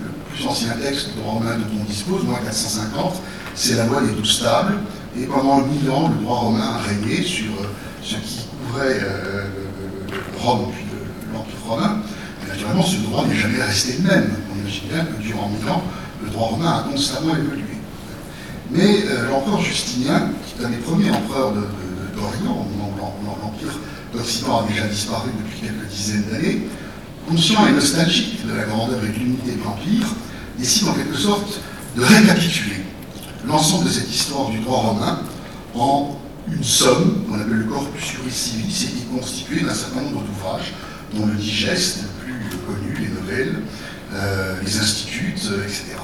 Le plus ancien texte de droit romain dont on dispose, moins 450, c'est la loi des douze tables. Et pendant 1000 ans, le droit romain a régné sur euh, ce qui couvrait euh, Rome puis l'Empire romain. Et naturellement, ce droit n'est jamais resté le même. Que durant 1000 ans, le droit romain a constamment évolué. Mais euh, l'empereur Justinien, qui est un des premiers empereurs d'Orient, l'empire d'Occident a déjà disparu depuis quelques dizaines d'années, conscient et nostalgique de la grandeur et de l'unité de l'Empire, décide en quelque sorte de récapituler l'ensemble de cette histoire du droit romain en une somme qu'on appelle le corpus juris civilis et qui est constitué d'un certain nombre d'ouvrages, dont le digeste, le plus connu, les nouvelles, les instituts, euh, etc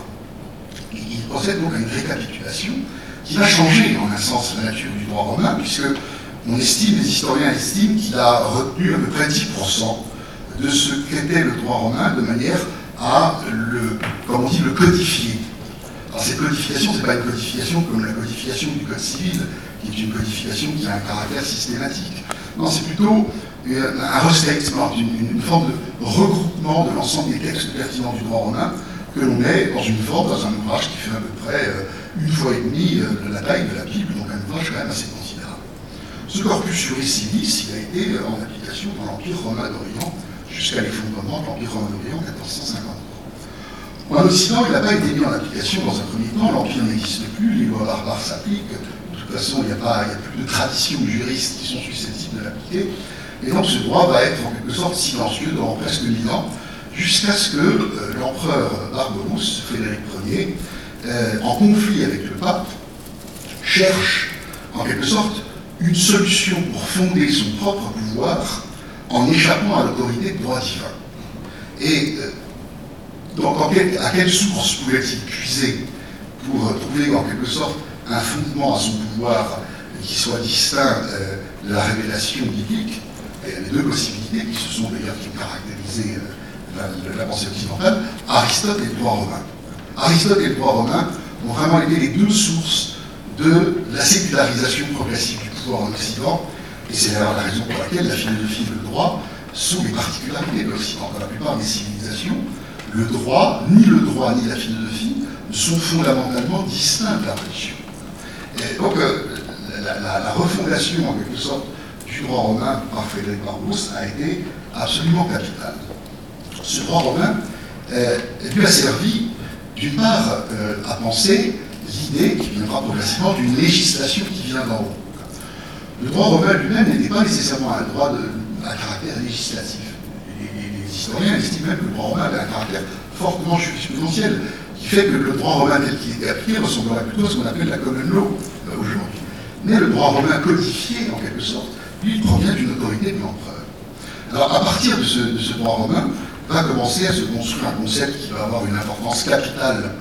procède donc à une récapitulation qui va changer en un sens la nature du droit romain, puisque on estime, les historiens estiment qu'il a retenu à peu près 10% de ce qu'était le droit romain de manière à le, on dit, le codifier. Alors cette codification, ce n'est pas une codification comme la codification du Code civil, qui est une codification qui a un caractère systématique. Non, c'est plutôt euh, un restatement, une, une, forme de regroupement de l'ensemble des textes pertinents du droit romain que l'on met dans une forme, dans un ouvrage qui fait à peu près euh, une fois et demie euh, de la taille de la Bible, donc un ouvrage quand même assez considérable. Ce corpus juris civis, il a été en application dans l'Empire romain d'Orient jusqu'à l'effondrement de l'Empire romain d'Orient en 1453. En Occident, il n'a pas été mis en application dans un premier temps, l'Empire n'existe plus, les lois barbares s'appliquent, de toute façon, il n'y a, a, plus de traditions juristes qui sont susceptibles de l'appliquer, et donc ce droit va être en quelque sorte silencieux durant presque mille ans, jusqu'à ce que euh, l'empereur Barberousse, Frédéric Ier, euh, en conflit avec le pape, cherche en quelque sorte une solution pour fonder son propre pouvoir en échappant à l'autorité de droit divin. Et euh, donc, à quelle source pouvait-il puiser pour trouver en quelque sorte un fondement à son pouvoir qui soit distinct de la révélation biblique les deux possibilités qui se sont d'ailleurs qui ont caractérisé la, pensée occidentale, Aristote et le droit romain. Aristote et le droit romain ont vraiment été les deux sources de la sécularisation progressive du pouvoir en Occident, et c'est d'ailleurs la raison pour laquelle la philosophie et le droit sont les particularités de l'Occident. Dans la plupart des civilisations, le droit, ni le droit, ni la philosophie sont fondamentalement distincts de la religion. Et donc, euh, la, refondation, en quelque sorte, du droit romain par Frédéric Barberousse a été absolument capitale. Ce droit romain euh, lui a servi, d'une part, euh, à penser l'idée qui viendra progressivement d'une législation qui vient d'en haut. Le droit romain lui-même n'était pas nécessairement un droit de, à caractère législatif historiens estiment même que le droit romain avait un caractère fortement jurisprudentiel, qui fait que le droit romain tel qu'il était appliqué ressemblerait plutôt à ce qu'on appelle la common law euh, aujourd'hui. Mais le droit romain codifié, en quelque sorte, lui, provient d'une autorité de l'empereur. Alors, à partir de ce, de droit romain, va commencer à se construire un concept qui va avoir une importance capitale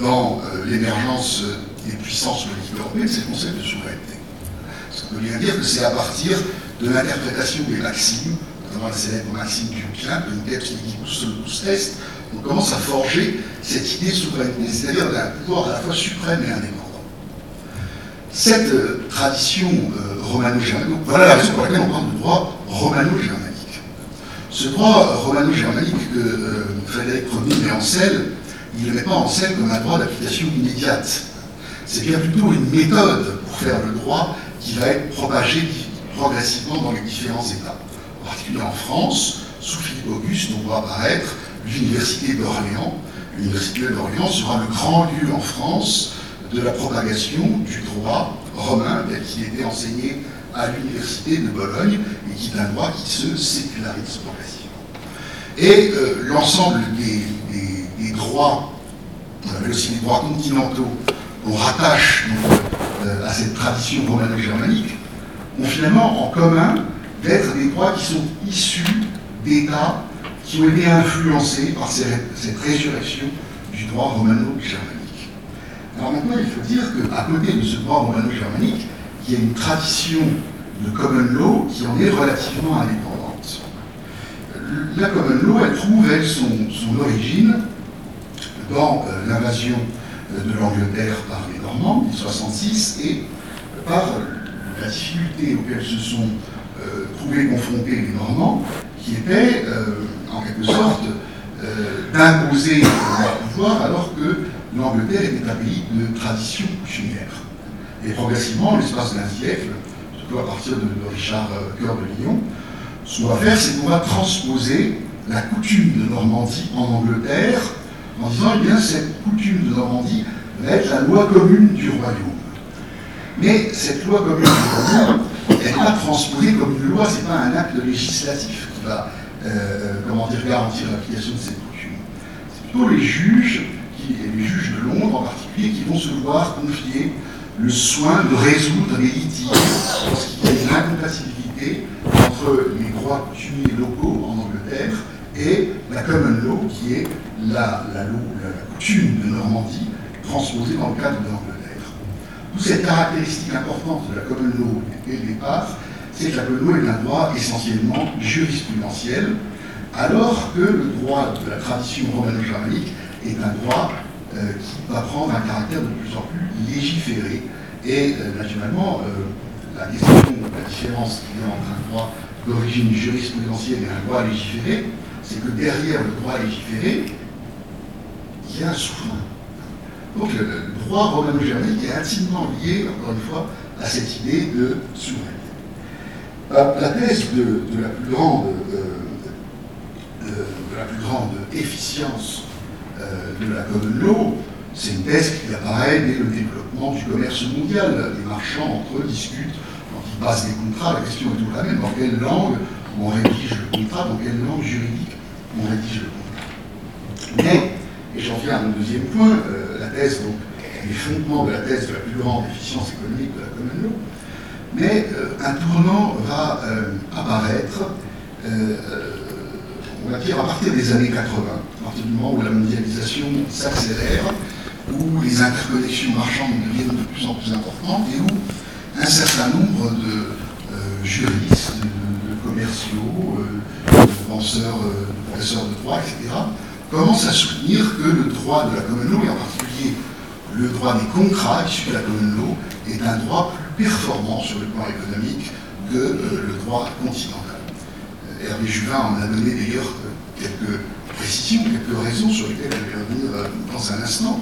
dans euh, l'émergence des puissances politiques européennes, c'est le concept de souveraineté. Ça veut bien dire que c'est à partir de l'interprétation des maximes notamment la célèbre Maxime Durkheim, une texte qui pousse test, on commence à forger cette idée de souveraineté, c'est-à-dire d'un pouvoir à la fois suprême et indépendant. Cette euh, tradition euh, romano-germanique, voilà la raison pour laquelle on parle de droit romano-germanique. Ce droit romano-germanique que euh, Frédéric Ier met en scène, il ne le met pas en scène comme un droit d'application immédiate. C'est bien plutôt une méthode pour faire le droit qui va être propagé progressivement dans les différents États en particulier en France, sous Philippe Auguste, on voit apparaître l'Université d'Orléans. L'Université d'Orléans sera le grand lieu en France de la propagation du droit romain tel qu'il était enseigné à l'Université de Bologne et qui est un droit qui se sécularise progressivement. Et euh, l'ensemble des, droits, on appelle aussi les droits continentaux, qu'on rattache euh, à cette tradition romano-germanique, ont finalement en commun d'être des droits qui sont issus d'États qui ont été influencés par cette résurrection du droit romano-germanique. Alors maintenant, il faut dire qu'à côté de ce droit romano-germanique, il y a une tradition de common law qui en est relativement indépendante. La common law, elle trouve, elle, son, origine dans euh, l'invasion de l'Angleterre par les Normands, en 1966, et par la difficulté auxquelles se sont euh, pouvaient confronter les Normands, qui était euh, en quelque sorte euh, d'imposer leur pouvoir alors que l'Angleterre était un pays de tradition coutumière. Et progressivement, l'espace d'un siècle, surtout à partir de, Richard Cœur de Lion, ce qu'on va faire, c'est qu'on va transposer la coutume de Normandie en Angleterre en disant, eh bien, cette coutume de Normandie va être la loi commune du royaume. Mais cette loi commune du royaume, elle n'est pas transposée comme une loi, ce n'est pas un acte législatif qui va euh, comment dire, garantir l'application de cette coutume. C'est plutôt les juges, et les juges de Londres en particulier, qui vont se voir confier le soin de résoudre les litiges lorsqu'il y a une incompatibilité entre les droits coutumiers locaux en Angleterre et la common law, qui est la, la, la, la coutume de Normandie transposée dans le cadre de l'Angleterre. cette caractéristique importante de la common law dès le départ, c'est que la common law est un droit essentiellement jurisprudentiel, alors que le droit de la tradition romano-germanique est un droit euh, qui va prendre un caractère de plus en plus légiféré. Et euh, naturellement, euh, la la différence qu'il y a entre un droit d'origine jurisprudentielle et un droit légiféré, c'est que derrière le droit légiféré, il y a un souverain. Donc le, droit romano-germanique est intimement lié, encore une fois, à cette idée de souveraineté. La thèse de, la plus grande, de, la plus grande efficience de la common law, c'est une thèse qui apparaît dès le développement du commerce mondial. Les marchands entre eux discutent qui passe des contrats, la question est toujours la même. Dans quelle langue on rédige le contrat? Dans quelle langue juridique on rédige le contrat? Mais, et j'en viens à mon deuxième point, euh, la thèse, donc, les fondements de la thèse de la plus grande efficience économique de la common law, mais euh, un tournant va euh, apparaître, on va dire, à partir des années 80, à partir du moment où la mondialisation s'accélère, où les interconnexions marchandes deviennent de plus en plus importantes et où un certain nombre de euh, juristes, de, commerciaux, euh, de penseurs, euh, de professeurs de droit, etc., commencent à soutenir que le droit de la common law, et en particulier le droit des contrats issus de la common law, est un droit plus performant sur le plan économique que le droit continental. Hervé Juvin en a donné d'ailleurs quelques précisions, quelques raisons sur lesquelles je vais revenir dans un instant.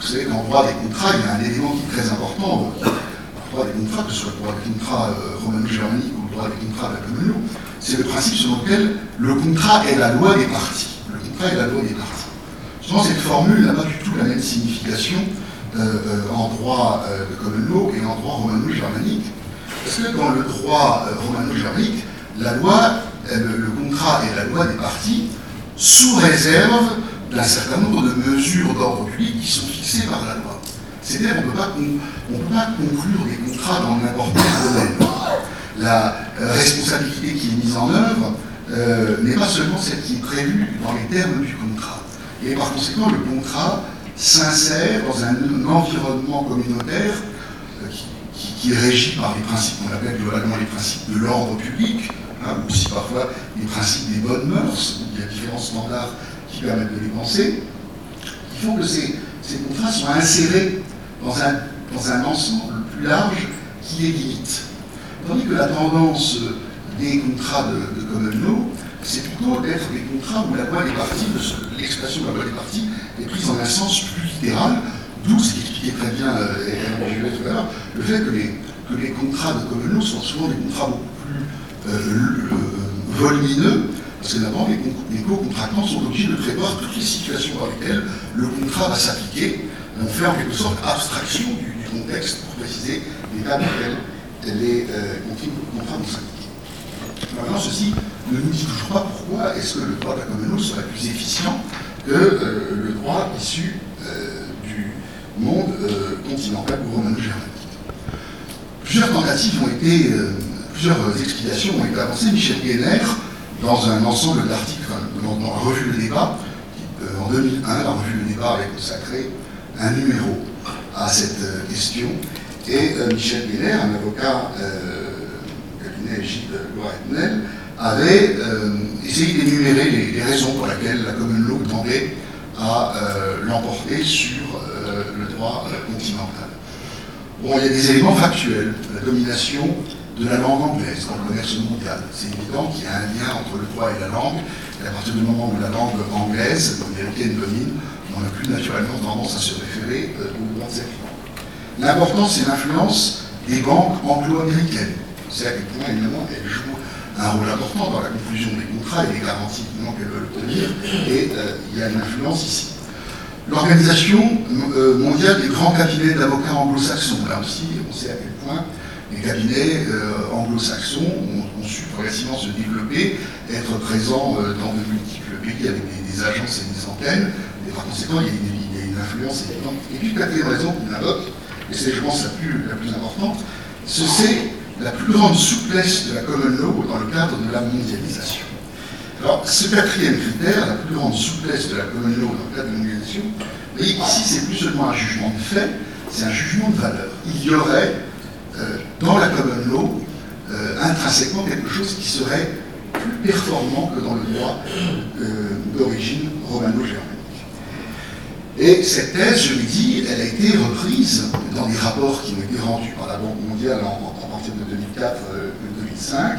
Vous savez qu'en droit des contrats, il y a un élément qui est très important, droit des contrats, que ce soit le droit des contrats euh, romano-germaniques ou le droit des contrats de la c'est le principe selon lequel le contrat est la loi des parties. Le contrat est la loi des parties. Souvent, cette formule n'a pas du tout la même signification euh, euh, en droit de common law et en droit romano-germanique. Parce que dans le droit romano-germanique, la loi, le contrat est la loi des parties sous réserve d'un certain nombre de mesures d'ordre public qui sont fixées par la loi. C'est-à-dire qu'on ne peut pas conclure des contrats dans n'importe quel domaine. La euh, responsabilité qui est mise en œuvre euh, n'est pas seulement celle qui est prévue dans les termes du contrat. Et par conséquent, le contrat s'insère dans un, environnement communautaire euh, qui, est régi par les principes qu'on appelle globalement les principes de l'ordre public, hein, ou aussi parfois les principes des bonnes mœurs, il y a différents standards qui permettent de les penser. Il faut que ces, contrats soient insérés dans un, dans ensemble plus large qui les limite. Tandis que la tendance des contrats de, common law, c'est plutôt d'être des contrats où la loi des parties, l'expression de la loi des parties, est prise en un sens plus littéral, d'où ce qui très bien euh, le fait que les, les contrats de common law sont souvent des contrats beaucoup volumineux, parce que d'abord, les, co-contractants sont obligés de prévoir toutes les situations dans lesquelles le contrat va s'appliquer, on fait en quelque sorte abstraction du, contexte pour préciser cas dans lesquels les euh, contrats vont s'appliquer. Maintenant, ceci ne nous dit toujours pas pourquoi est-ce que le droit de la commune serait plus efficient que euh, le droit issu euh, du monde continental ou romano-germanique. Plusieurs tentatives ont été, plusieurs explications ont été avancées. Michel Guéner, dans un ensemble d'articles, dans, dans, la revue Le Débat, en 2001, la revue Le Débat avait consacré un numéro à cette euh, question. Et euh, Michel Guéner, un avocat euh, cabinet Gilles Loiretnel, avait essayé d'énumérer les, raisons pour lesquelles la commune law tendait à l'emporter sur le droit continental. Bon, il y a des éléments factuels. La domination de la langue anglaise dans le commerce mondial. C'est évident qu'il y a un lien entre le droit et la langue. Et à partir du moment où la langue anglaise, américaine, domine, on n'a plus naturellement tendance à se référer euh, aux droits de cette langue. L'important, c'est l'influence des banques anglo-américaines. C'est à quel point, évidemment, elles jouent un rôle important dans la conclusion des contrats et des garanties qu'elles veulent obtenir, et euh, il y a une influence ici. L'organisation euh, mondiale des grands cabinets d'avocats anglo-saxons, là aussi, on sait à quel point les cabinets anglo-saxons ont, su progressivement se développer, être présents dans de multiples pays avec des, agences et des antennes, et par conséquent, il y a une, influence évidente. Et puis, quatrième raison qu'on invoque, et c'est, je pense, la plus, la plus importante, c'est la plus grande souplesse de la common law dans le cadre de la mondialisation. Alors, ce quatrième critère, la plus grande souplesse de la common law dans le cadre de la mondialisation, ici, c'est plus seulement un jugement de fait, c'est un jugement de valeur. Il y aurait dans la common law intrinsèquement quelque chose qui serait plus performant que dans le droit d'origine romano-germanique. Et cette thèse, je l'ai dit, elle a été reprise dans des rapports qui ont été rendus par la Banque mondiale en, partir de 2004-2005,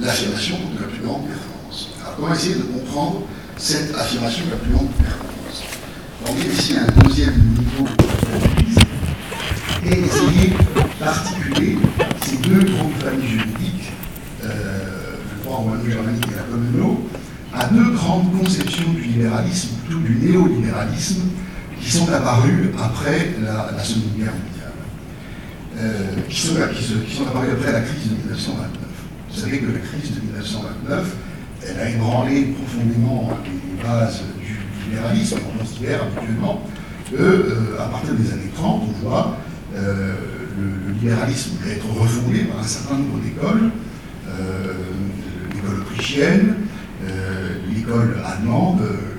l'affirmation de la plus grande performance. Alors comment essayer de comprendre cette affirmation de la plus grande performance? On met ici un deuxième niveau et essayer d'articuler ces deux grandes familles juridiques, euh, le droit romano-germanique et la common law, à deux grandes conceptions du libéralisme, plutôt du néolibéralisme, qui sont apparus après la, Seconde Guerre mondiale, euh, qui, sont, apparus après la crise de 1929. Vous savez que la crise de 1929, elle a ébranlé profondément les bases du libéralisme. On considère habituellement qu'à euh, partir des années 30, on voit euh, le, libéralisme être refondé par un certain nombre d'écoles, l'école autrichienne, l'école allemande,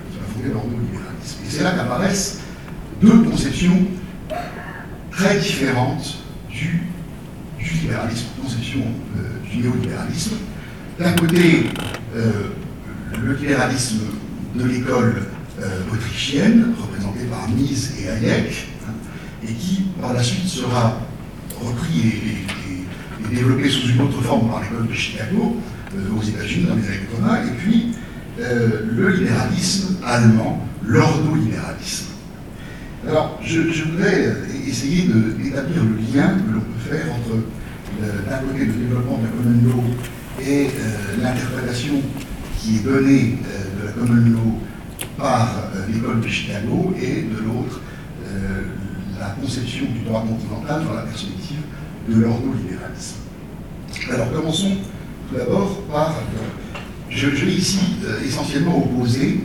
qui va fonder l'ordolibéralisme. Et c'est là qu'apparaissent deux conceptions très différentes du, libéralisme, conception euh, du néolibéralisme. D'un côté, euh, le libéralisme de l'école euh, autrichienne, représenté par Mies et Hayek, et qui par la suite sera repris et, développé sous une autre forme par l'école de Chicago, aux États-Unis dans les années 80, et puis le libéralisme allemand, l'ordolibéralisme. Alors, je, voudrais essayer d'établir le lien que l'on peut faire entre, euh, d'un côté, le développement de la common law et euh, l'interprétation qui est donnée euh, de la common law par l'école de Chicago, et de l'autre, la conception du droit continental dans la perspective de l'ordolibéralisme. Alors, commençons tout d'abord par. je, vais ici essentiellement opposer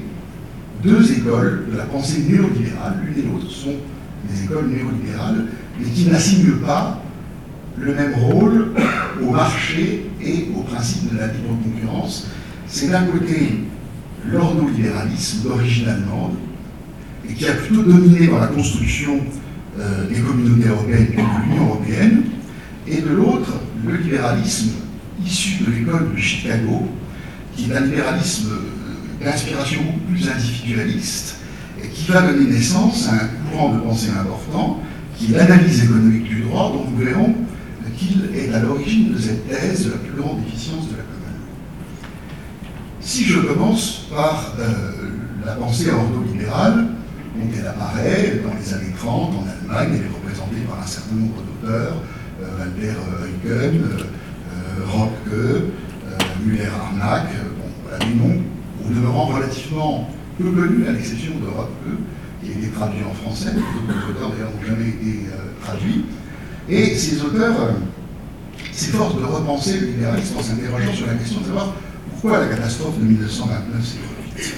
deux écoles de la pensée néolibérale, l'une et l'autre sont des écoles néolibérales, mais qui n'assignent pas le même rôle au marché et au principe de la libre concurrence. C'est d'un côté l'ordolibéralisme d'origine allemande, et qui a plutôt dominé dans la construction euh, des communautés européennes que de l'Union européenne, et de l'autre, le libéralisme issu de l'école de Chicago, qui est un libéralisme d'inspiration beaucoup plus individualiste, et qui va donner naissance à un courant de pensée important, qui est l'analyse économique du droit, dont nous verrons qu'il est à l'origine de cette thèse de la plus grande efficience de la commune. Si je commence par euh, la pensée ordolibérale, donc elle apparaît dans les années 30 en Allemagne, elle est représentée par un certain nombre d'auteurs, euh, Walter Eucken, euh, Rotke, Müller-Arnack, bon, voilà les noms au demeurant relativement peu connu, à l'exception d'Europe qui a été traduit en français, d'autres auteurs d'ailleurs n'ont jamais été euh, traduits. Et ces auteurs euh, s'efforcent de repenser le libéralisme en s'interrogeant sur la question de savoir pourquoi la catastrophe de 1929 s'est produite.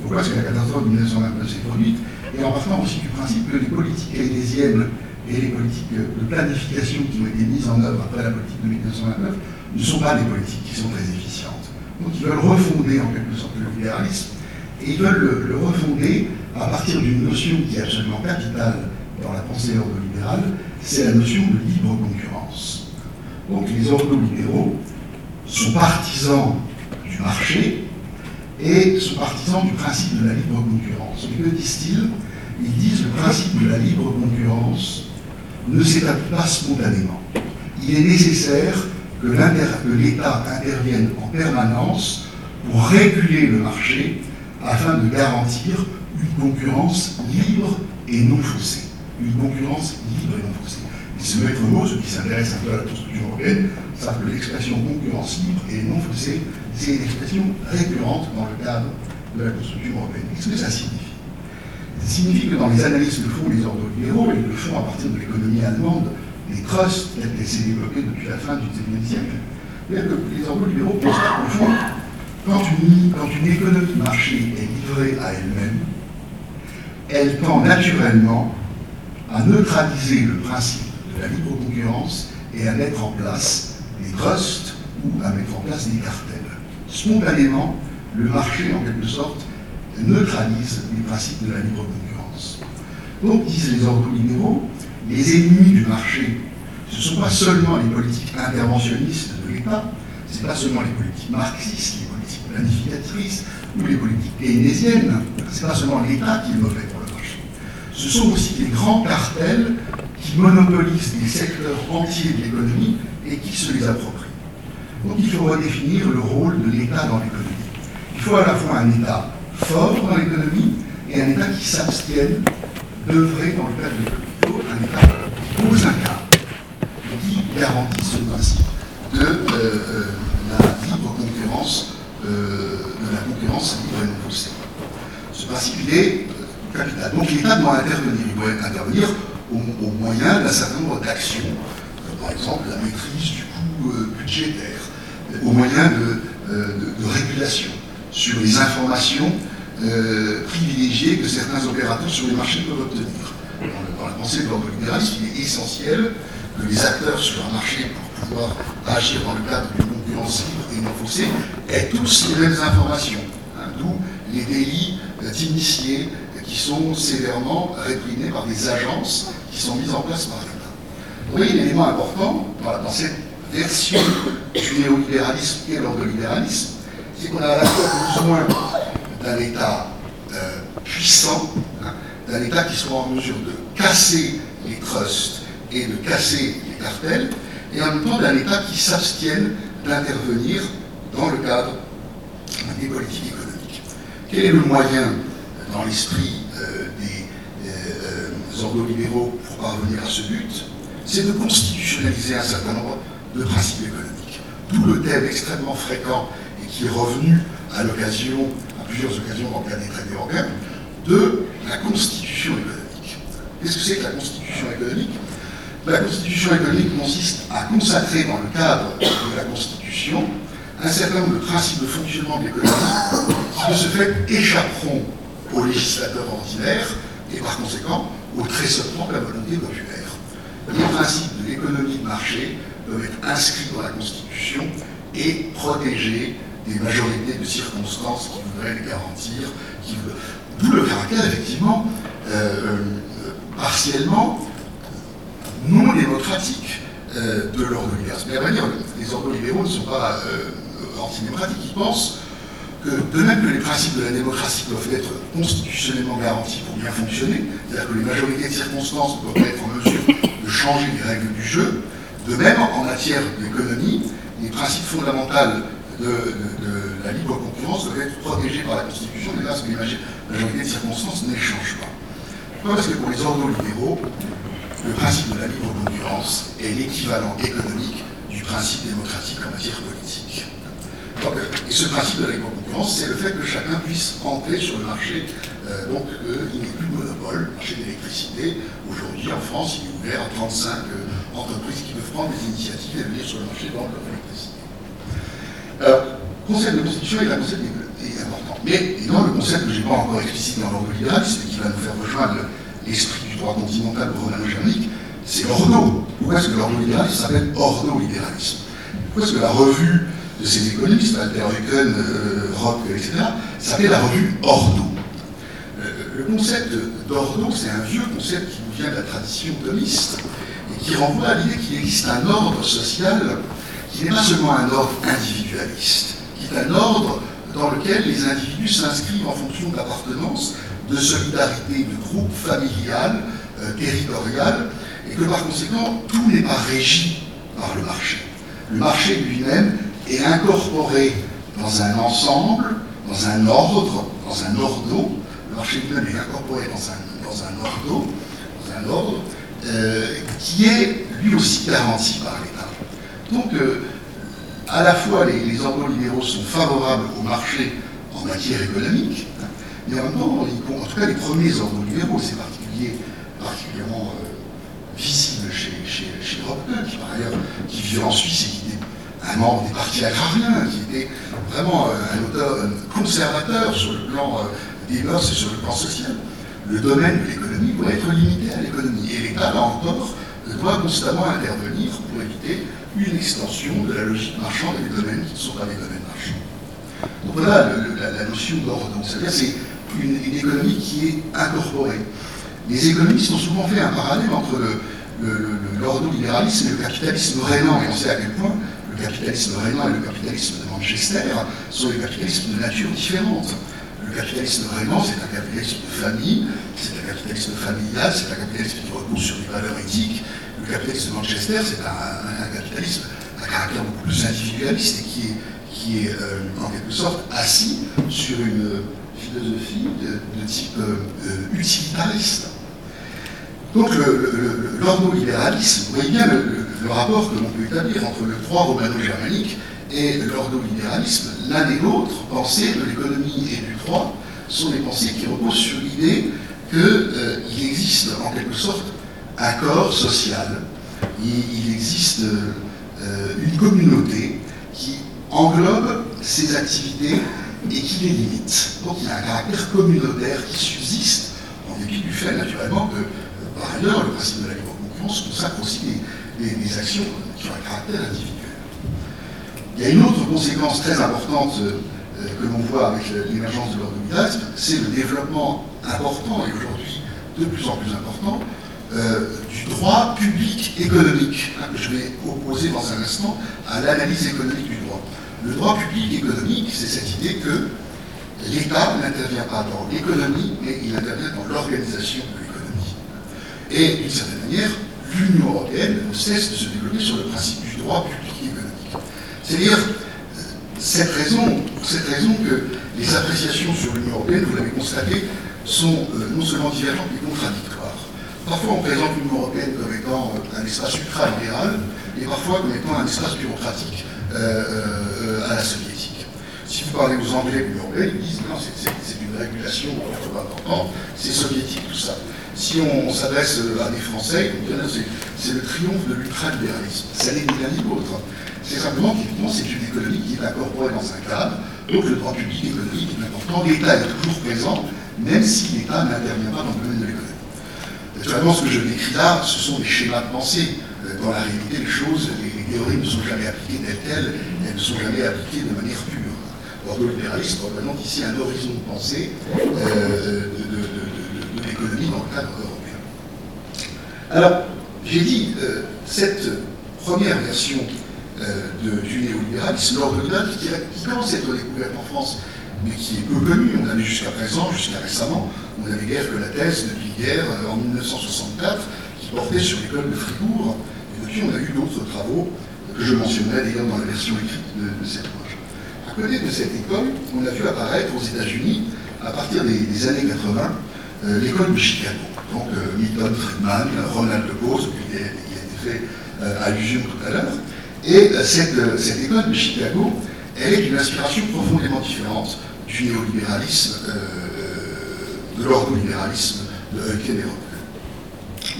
Pourquoi est-ce que la catastrophe de 1929 s'est produite Et en partant aussi du principe que les politiques keynésiennes et les politiques de planification qui ont été mises en œuvre après la politique de 1929 ne sont pas des politiques qui sont très efficientes. Donc ils veulent refonder en quelque sorte le libéralisme, et ils veulent le, refonder à partir d'une notion qui est absolument capitale dans la pensée ordolibérale, c'est la notion de libre concurrence. Donc les ordolibéraux sont partisans du marché et sont partisans du principe de la libre concurrence. Mais que disent-ils? Ils disent que le principe de la libre concurrence ne s'établit pas spontanément. Il est nécessaire que l'État intervienne en permanence pour réguler le marché afin de garantir une concurrence libre et non faussée. Une concurrence libre et non faussée. Et ce maître mot, ceux qui s'intéressent un peu à la construction européenne, savent que l'expression concurrence libre et non faussée, c'est une expression récurrente dans le cadre de la construction européenne. Qu'est-ce que ça signifie? Ça signifie que dans les analyses que font les ordres libéraux, et le font à partir de l'économie allemande, les trusts tels qu'elles s'est développées depuis la fin du XIXe siècle. Les ordolibéraux libéraux pensent qu'au fond, quand une, quand une économie de marché est livrée à elle-même, elle tend naturellement à neutraliser le principe de la libre concurrence et à mettre en place des trusts ou à mettre en place des cartels. Spontanément, le marché, en quelque sorte, neutralise les principes de la libre concurrence. Donc, disent les libéraux, les ennemis du marché, ce ne sont pas seulement les politiques interventionnistes de l'État, ce n'est pas seulement les politiques marxistes, les politiques planificatrices ou les politiques keynésiennes, ce n'est pas seulement l'État qui est mauvais pour le marché. Ce sont aussi les grands cartels qui monopolisent des secteurs entiers de l'économie et qui se les approprient. Donc il faut redéfinir le rôle de l'État dans l'économie. Il faut à la fois un État fort dans l'économie et un État qui s'abstienne d'œuvrer dans le cadre de l'économie. Il faut un État qui pose un cadre qui garantit ce principe de euh, euh, la libre concurrence, euh, de la concurrence libre et non faussée. Ce principe, il est capital. Donc l'État doit intervenir. Il doit intervenir au moyen d'un certain nombre d'actions, par exemple la maîtrise du coût budgétaire, au moyen de, de, régulation sur les informations euh, privilégiées que certains opérateurs sur les marchés peuvent obtenir. Dans, le, la pensée de l'ordolibéralisme, il est essentiel que les acteurs sur un marché, pour pouvoir agir dans le cadre d'une concurrence libre et non faussée, aient tous les mêmes informations. Hein, D'où les délits euh, d'initiés qui sont sévèrement réprimés par des agences qui sont mises en place par voyez l'élément important dans, cette version du néolibéralisme et l'ordolibéralisme, c'est qu'on a à la fois besoin d'un État euh, puissant, hein, d'un État qui soit en mesure de casser les trusts et de casser les cartels, et en même temps d'un État qui s'abstienne d'intervenir dans le cadre des politiques économiques. Quel est le moyen, dans l'esprit euh, des euh, ordolibéraux, pour parvenir à ce but? C'est de constitutionnaliser un certain nombre de principes économiques. D'où le thème extrêmement fréquent et qui est revenu à l'occasion, à plusieurs occasions dans le cadre des traités européens, de la constitution économique. Qu'est-ce que c'est que la constitution économique? La constitution économique consiste à consacrer dans le cadre de la constitution un certain nombre de principes de fonctionnement de l'économie qui, de ce fait, échapperont aux législateurs ordinaires et par conséquent au tressautement de la volonté populaire. Les principes de l'économie de marché doivent être inscrits dans la Constitution et protégés des majorités de circonstances qui voudraient les garantir, d'où le caractère effectivement euh, partiellement non démocratique euh, de l'ordre libéral. Mais à vrai dire, les ordres libéraux ne sont pas euh, antidémocratiques, ils pensent que de même que les principes de la démocratie doivent être constitutionnellement garantis pour bien fonctionner, c'est-à-dire que les majorités de circonstances doivent être en mesure de changer les règles du jeu, de même en matière d'économie, les principes fondamentaux de, la libre concurrence doivent être protégés par la Constitution, mais là, ce que les majorités de circonstances n'échangent pas. Pourquoi Parce que pour les ordres libéraux, le principe de la libre concurrence est l'équivalent économique du principe démocratique en matière politique. Et ce principe de la libre concurrence, c'est le fait que chacun puisse entrer sur le marché, euh, donc euh, il n'est plus de monopole, le marché de l'électricité. Aujourd'hui, en France, il est ouvert à 35 euh, entreprises qui peuvent prendre des initiatives et venir sur le marché de l'électricité. Alors, concept de constitution est un concept est important. Mais, et le concept que je n'ai pas encore explicité dans libéralisme et qui va nous faire rejoindre l'esprit du droit continental romano-germanique, c'est ordo. Pourquoi est-ce que l'ordre libéralisme s'appelle ordo-libéralisme? Pourquoi est-ce que la revue de ces économistes, Walter Eucken, euh, Rock, etc., s'appelle la revue euh, Le concept d'ordo, c'est un vieux concept qui nous vient de la tradition thomiste et qui renvoie à l'idée qu'il existe un ordre social qui n'est pas seulement un ordre individualiste, qui est un ordre dans lequel les individus s'inscrivent en fonction d'appartenance, de solidarité de groupe familial, euh, territorial, et que par conséquent, tout n'est pas régi par le marché. Le marché lui-même est incorporé dans un ensemble, dans un ordre, dans un ordo. Lui-même est incorporé dans un, dans un ordo, dans un ordre, euh, qui est lui aussi garanti par l'État. Donc, euh, à la fois, les, les ordres libéraux sont favorables au marché en matière économique, mais en même temps, en tout cas, les premiers ordres libéraux, c'est particulier, particulièrement euh, visible chez, chez, qui par ailleurs, qui en Suisse et qui était un membre des partis agrariens, qui était vraiment un auteur conservateur sur le plan mœurs et sur le plan social. Le domaine de l'économie doit être limité à l'économie. Et l'État, là encore, doit constamment intervenir pour éviter une extension de la logique marchande des domaines qui ne sont pas des domaines marchands. Donc voilà le, la, notion d'ordre. C'est-à-dire c'est une, économie qui est incorporée. Les économistes ont souvent fait un parallèle entre le, l'ordolibéralisme et le capitalisme rénant, et on sait à quel point le capitalisme rénant et le capitalisme de Manchester sont des capitalismes de nature différente. Le capitalisme rénant, c'est un capitalisme de famille, c'est un capitalisme familial, c'est un capitalisme qui repose sur des valeurs éthiques. Le capitalisme de Manchester, c'est un, capitalisme à caractère beaucoup plus individualiste et qui est, qui est euh, en quelque sorte assis sur une philosophie de, type euh, utilitariste. Donc l'ordolibéralisme, vous voyez bien le, rapport que l'on peut établir entre le droit romano-germanique et l'ordolibéralisme. L'un et l'autre, pensées de l'économie et du droit, sont des pensées qui reposent sur l'idée qu'il euh, existe en quelque sorte un corps social, il, existe euh, une communauté qui englobe ces activités et qui les limite. Donc il y a un caractère communautaire qui subsiste, en dépit du fait naturellement que par ailleurs, le principe de la libre concurrence consacre aussi des, actions qui ont un caractère individuel. Il y a une autre conséquence très importante euh, que l'on voit avec l'émergence de l'ordre c'est le développement important, et aujourd'hui de plus en plus important, euh, du droit public économique, que je vais opposer dans un instant à l'analyse économique du droit. Le droit public économique, c'est cette idée que l'État n'intervient pas dans l'économie, mais il intervient dans l'organisation de et d'une certaine manière, l'Union européenne ne cesse de se développer sur le principe du droit public. C'est-à-dire, euh, cette raison, cette raison que les appréciations sur l'Union européenne, vous l'avez constaté, sont euh, non seulement divergentes mais contradictoires. Parfois, on présente l'Union européenne comme étant euh, un espace ultra-libéral et parfois comme étant un espace bureaucratique à la soviétique. Si vous parlez aux Anglais de l'Union européenne, ils disent non, c'est une régulation importante, c'est soviétique tout ça si on, s'adresse à des Français, c'est le triomphe de l'ultralibéralisme. Ça n'est ni l'un ni l'autre. C'est simplement qu'évidemment, c'est une économie qui est incorporée dans un cadre, donc le droit public économique est important, l'État est toujours présent, même si l'État n'intervient pas dans le domaine de l'économie. Naturellement, ce que je décris là, ce sont des schémas de pensée. Euh, dans la réalité, les choses, les, théories ne sont jamais appliquées telles quelles, elles ne sont jamais appliquées de manière pure. L'ordolibéralisme représente ici un horizon de pensée euh, de dans le cadre européen. Alors, j'ai dit, euh, cette première version euh, de, du néolibéralisme, l'ordre qui, qui commence à être découverte en France, mais qui est peu connue. On avait jusqu'à présent, jusqu'à récemment, on n'avait guère que la thèse de Piguerre euh, en 1964, qui portait sur l'école de Fribourg. Et depuis, on a eu d'autres travaux que je mentionnais d'ailleurs dans la version écrite de, cette page. À côté de cette école, on a vu apparaître aux États-Unis, à partir des, années 80, euh, l'école de Chicago. Donc euh, Milton Friedman, Ronald Bose, il, a été fait euh, allusion tout à l'heure. Et cette, école de Chicago, elle est d'une inspiration profondément différente du néolibéralisme, de l'ordolibéralisme de et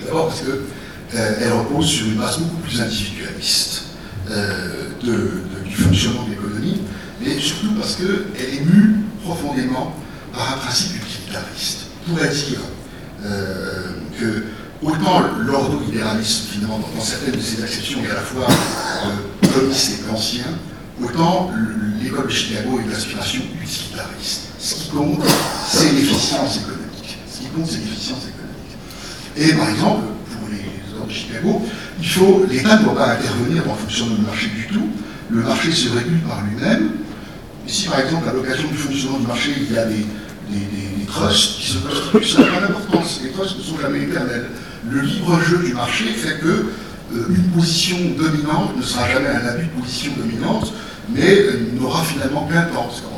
D'abord parce qu'elle repose sur une base beaucoup plus individualiste du fonctionnement de l'économie, mais surtout parce qu'elle est mue profondément par un principe utilitariste pourrait dire euh, que autant l'ordolibéralisme, finalement, dans, certaines de ses acceptions, est à la fois euh, et ancien, autant l'école de Chicago est d'inspiration utilitariste. Ce qui compte, c'est l'efficience économique. Ce qui compte, c'est l'efficience économique. Et par exemple, pour les ordres de Chicago, il faut, l'État ne doit pas intervenir le fonctionnement du marché du tout. Le marché se régule par lui-même. si par exemple, à l'occasion du fonctionnement du marché, il y a des, des, trusts qui se constituent, ça n'a pas d'importance. Les trusts ne sont jamais éternels. Le libre jeu du marché fait que euh, position dominante ne sera jamais un abus de position dominante, mais euh, n'aura finalement qu'un temps. Parce qu'en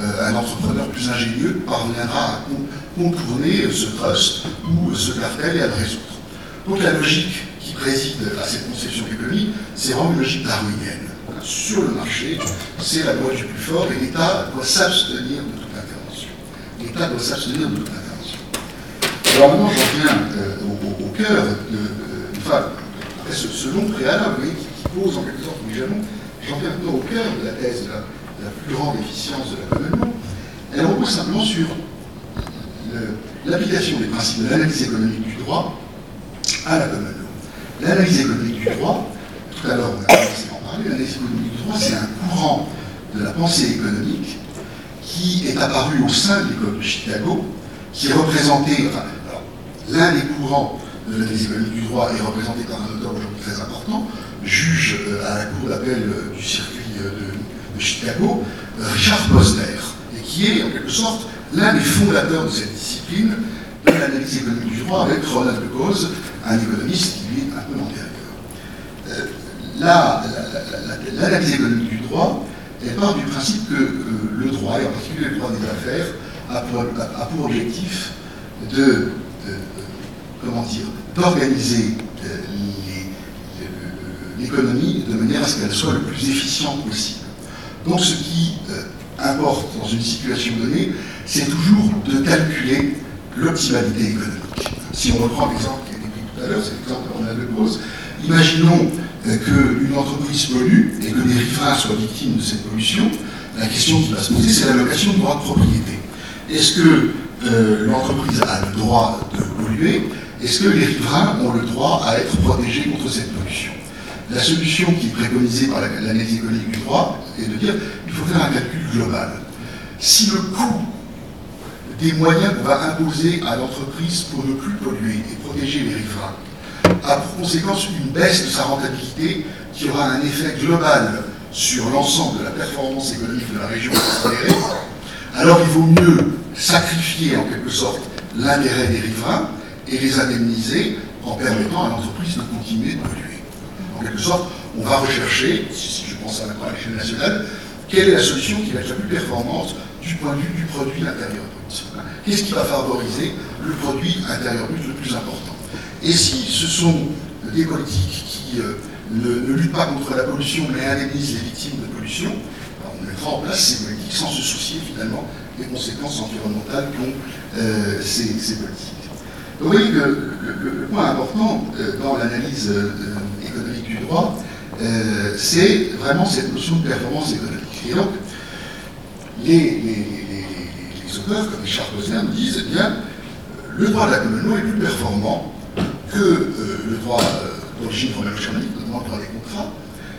euh, un entrepreneur plus ingénieux parviendra à contourner ce trust ou ce cartel et à le résoudre. Donc la logique qui préside à cette conception d'économie, c'est vraiment une logique darwinienne. Sur le marché, c'est la loi du plus fort et l'État doit s'abstenir de tout de toute intervention. Alors maintenant, j'en viens euh, au, cœur de, enfin, après ce, long préalable qui, pose en quelque sorte les jalons, j'en viens maintenant au cœur de la thèse de la, plus grande efficience de la commune. Elle repose simplement sur l'application des principes de l'analyse économique du droit à la commune. L'analyse économique du droit, tout à l'heure on a commencé à en parler, l'analyse économique du droit, c'est un courant de la pensée économique qui est apparu au sein de l'école de Chicago, qui représentait l'un des courants de l'analyse économique du droit est représenté par un auteur aujourd'hui très important, juge à la cour d'appel du circuit de, Chicago, Richard Posner, et qui est en quelque sorte l'un des fondateurs de cette discipline de l'analyse économique du droit avec Ronald de Cause, un économiste qui lui est un peu antérieur. L'analyse économique du droit, elle part du principe que le droit, et en particulier le droit des affaires, a pour, objectif de, comment dire, d'organiser euh, l'économie de manière à ce qu'elle soit le plus efficiente possible. Donc ce qui euh, importe dans une situation donnée, c'est toujours de calculer l'optimalité économique. Si on reprend l'exemple qui a été pris tout à l'heure, c'est l'exemple qu'on a de imaginons euh, qu'une entreprise pollue et que les riverains soient victimes de cette pollution, la question qui va se poser, c'est l'allocation de droits de propriété. Est-ce que euh, l'entreprise a le droit de polluer? Est-ce que les riverains ont le droit à être protégés contre cette pollution? La solution qui est préconisée par l'analyse économique du droit est de dire qu'il faut faire un calcul global. Si le coût des moyens qu'on va imposer à l'entreprise pour ne plus polluer et protéger les riverains a pour conséquence une baisse de sa rentabilité qui aura un effet global sur l'ensemble de la performance économique de la région considérée, alors il vaut mieux sacrifier en quelque sorte l'intérêt des riverains et les indemniser en permettant à l'entreprise de continuer de polluer. En quelque sorte, on va rechercher, si je pense à l'échelle nationale, quelle est la solution qui va être la plus performante du point de vue du produit intérieur brut. Qu'est-ce qui va favoriser le produit intérieur brut le plus important? Et si ce sont des politiques qui euh, ne, luttent pas contre la pollution mais indemnisent les victimes de pollution, ben, on mettra en place ces politiques sans se soucier finalement des conséquences environnementales qu'ont euh, ces, politiques. Donc vous voyez que le, point important euh, dans l'analyse économique du droit, c'est vraiment cette notion de performance économique. Et donc, les, auteurs, comme Richard Posner, nous disent eh bien, le droit de la commune est plus performant que euh, le droit euh, d'origine romano-germanique, notamment le droit des contrats,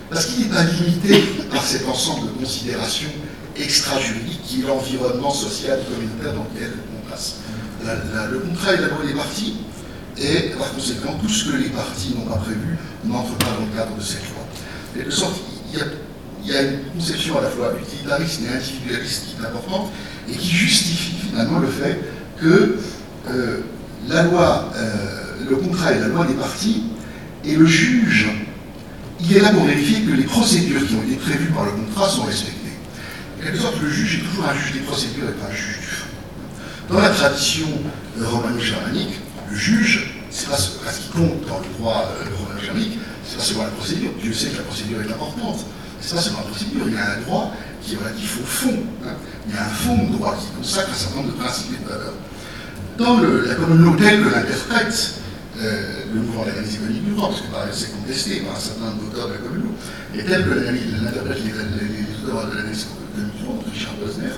parce qu'il n'est pas limité par cet ensemble de considérations extra-juridiques qui est l'environnement social et communautaire dans lequel on passe. le contrat est la loi des parties, et par conséquent, tout ce que les parties n'ont pas prévu n'entre pas dans le cadre de cette loi. Et de sorte, il y a une conception à la fois utilitariste et individualiste qui est importante et qui justifie finalement le fait que euh, la loi, le contrat est la loi des parties et le juge, il est là pour vérifier que les procédures qui ont été prévues par le contrat sont respectées. En quelque sorte, le juge est toujours un juge des procédures et pas un juge du fond. Dans la tradition euh, romano-germanique, le juge, c'est pas ce, qui compte dans le droit romano-germanique, c'est pas seulement la procédure. Dieu sait que la procédure est importante. C'est pas procédure. Il y a un droit qui est relatif au fond. Hein. Il y a un fond de droit qui consacre un certain nombre de principes et de valeurs. Dans la communauté telle que l'interprète euh, le mouvement d'analyse économique du droit, parce que c'est contesté par un certain nombre d'auteurs de la communauté, et tel que l'interprète les, auteurs de du droit, Richard Posner,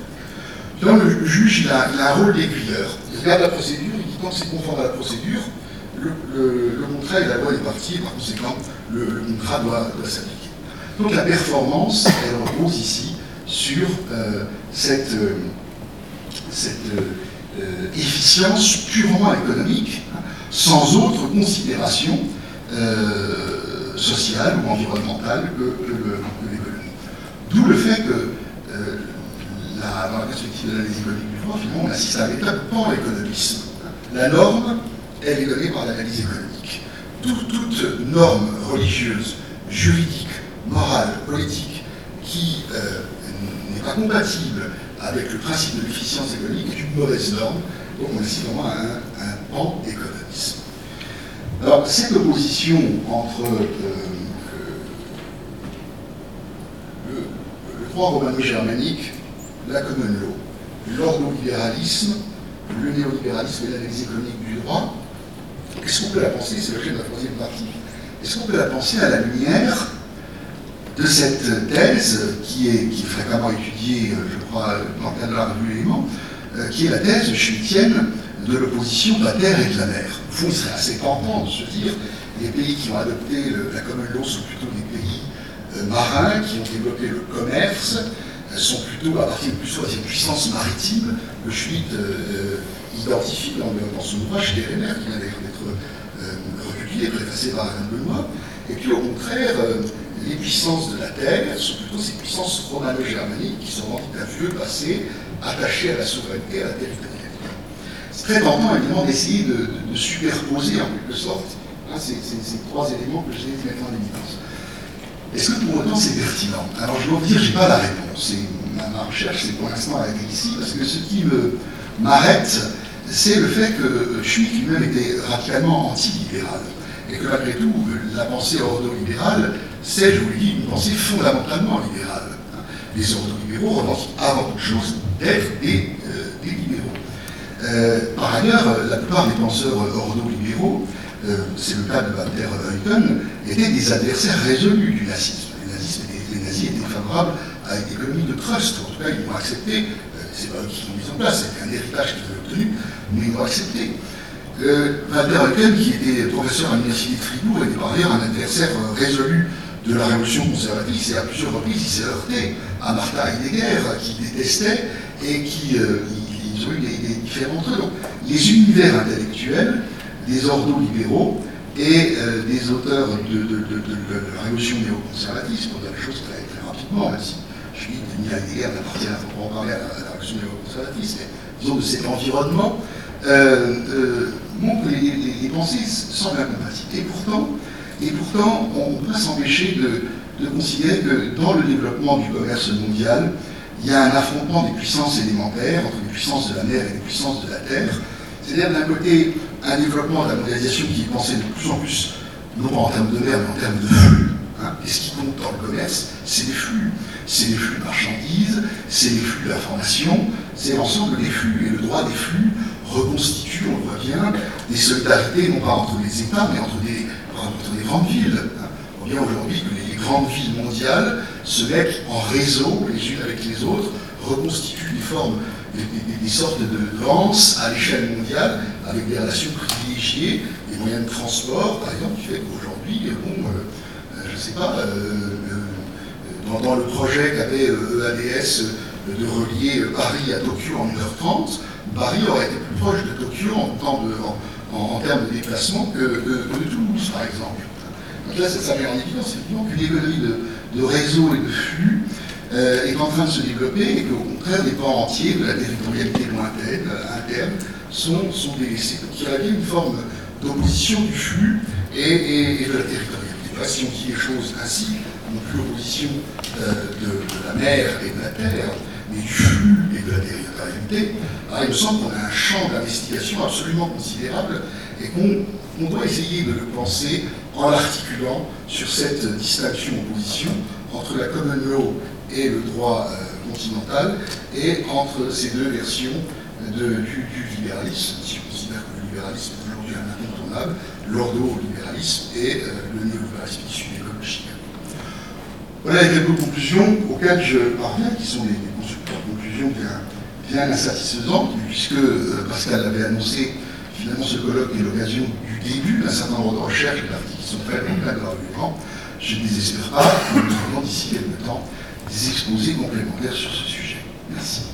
donc le juge il a, un rôle d'aiguilleur. Il regarde la procédure, il dit quand c'est conforme à la procédure, le, contrat est la loi des parties, et par conséquent, le, contrat doit s'appliquer. Donc la performance, elle repose ici sur euh, cette, euh, euh, efficience purement économique, sans autre considération sociale ou environnementale que, l'économie. D'où le fait que dans la perspective de l'analyse économique du droit, finalement, on assiste à un véritable pan-économisme. La norme, elle est donnée par l'analyse économique. toute norme religieuse, juridique, morale, politique, qui euh, n'est pas compatible avec le principe de l'efficience économique est une mauvaise norme. Donc on assiste vraiment à un, un pan-économisme. Alors cette opposition entre euh, le, droit romano-germanique, la common law, l'ordolibéralisme, le néolibéralisme et l'analyse économique du droit, est-ce qu'on peut la penser, c'est l'objet de la troisième partie, est-ce qu'on peut la penser à la lumière de cette thèse qui est, qui fréquemment étudiée, euh, je crois, dans le cadre de la revue qui est la thèse schmittienne de l'opposition de la terre et de la mer. Fond, il serait assez tentant de se dire les pays qui ont adopté la common law sont plutôt des pays euh, marins, qui ont développé le commerce, sont plutôt à partir de plutôt des puissances maritimes que Schmitt identifie dans, son ouvrage Teremer, qui vient d'être recueilli et préfacé par Alain Benoît, et puis au contraire, les puissances de la Terre sont plutôt ces puissances romano-germaniques qui sont rendues d'un vieux passé attaché à la souveraineté et à la territorialité. C'est très tentant évidemment d'essayer de, superposer en quelque sorte hein, ces, trois éléments que je viens de mettre en évidence. Est-ce que pour autant c'est pertinent? Alors je dois vous dire, je n'ai pas la réponse. ma, recherche, c'est pour l'instant arrêtée ici, parce que ce qui m'arrête, c'est le fait que Schmitt lui-même était radicalement anti-libéral. Et que malgré tout, la pensée ordolibérale, c'est, je vous le dis, une pensée fondamentalement libérale. Les ordolibéraux revendiquent avant toute chose d'être des, euh, libéraux. Euh, par ailleurs, la plupart des penseurs ordolibéraux euh, c'est le cas de Walter Eucken, étaient des adversaires résolus du nazisme. Les, nazis étaient favorables à une économie de trust, en tout cas ils l'ont accepté, euh, c'est pas eux qui l'ont mis en place, c'était un héritage qu'ils avaient obtenu, mais ils l'ont accepté. Euh, Walter Eucken, qui était professeur à l'université de Fribourg, était par ailleurs un adversaire résolu de la révolution conservatrice et à plusieurs reprises il s'est heurté à Martha Heidegger qui détestait et qui ils, ont eu des, des différents entre eux. Donc les univers intellectuels des ordo-libéraux et euh, des auteurs de, la révolution néoconservatiste, pour dire les choses très, rapidement, même si je dis que Heidegger n'appartient à proprement parler à la, révolution néoconservatiste, mais disons de cet environnement, euh, euh, montrent que les, pensées semblent incompatibles. Et pourtant, et pourtant on ne peut s'empêcher de considérer que dans le développement du commerce mondial, il y a un affrontement des puissances élémentaires entre les puissances de la mer et les puissances de la terre. C'est-à-dire d'un côté un développement de la mondialisation qui est pensé de plus en plus, non pas en termes de mer, mais en termes de flux. Hein. Et ce qui compte dans le commerce, c'est les flux. C'est les flux de marchandises, c'est les flux d'informations, c'est l'ensemble des flux. Et le droit des flux reconstitue, on le voit bien, des solidarités, non pas entre les États, mais entre des, entre des grandes villes. Hein. On voit bien aujourd'hui que les grandes villes mondiales se mettent en réseau les unes avec les autres, reconstituent des formes des, sortes de danses à l'échelle mondiale, avec des relations privilégiées, des moyens de transport, par exemple, qui fait qu'aujourd'hui, bon, euh, euh, je ne sais pas, euh, dans, le projet qu'avait EADS de relier Paris à Tokyo en 1h30, Paris aurait été plus proche de Tokyo en, termes de déplacement que, de Toulouse, par exemple. Donc là, ça, met en évidence effectivement qu'une économie de, de réseau et de flux euh, est en train de se développer et qu'au contraire, des pans entiers de la territorialité lointaine, euh, interne, sont, sont délaissés. Donc il y a bien une forme d'opposition du flux et, de la territorialité. Si on dit les choses ainsi, non plus l'opposition euh, de, la mer et de la terre, mais du flux et de la territorialité. Il me semble qu'on a un champ d'investigation absolument considérable et qu'on doit essayer de le penser en l'articulant sur cette distinction-opposition entre la common law et le droit euh, continental, et entre ces deux versions du, libéralisme, si on considère que le libéralisme est aujourd'hui un incontournable, l'ordo-libéralisme et euh, le néolibéralisme issu de. Voilà les quelques conclusions auxquelles je parviens, qui sont des, conclusions bien, bien insatisfaisantes, puisque euh, Pascal l'avait annoncé, finalement ce colloque est l'occasion du début d'un certain nombre de recherches qui sont faits dans le cadre de l'argument. Je ne désespère pas, nous d'ici quelques temps des exposés complémentaires sur ce sujet. Merci.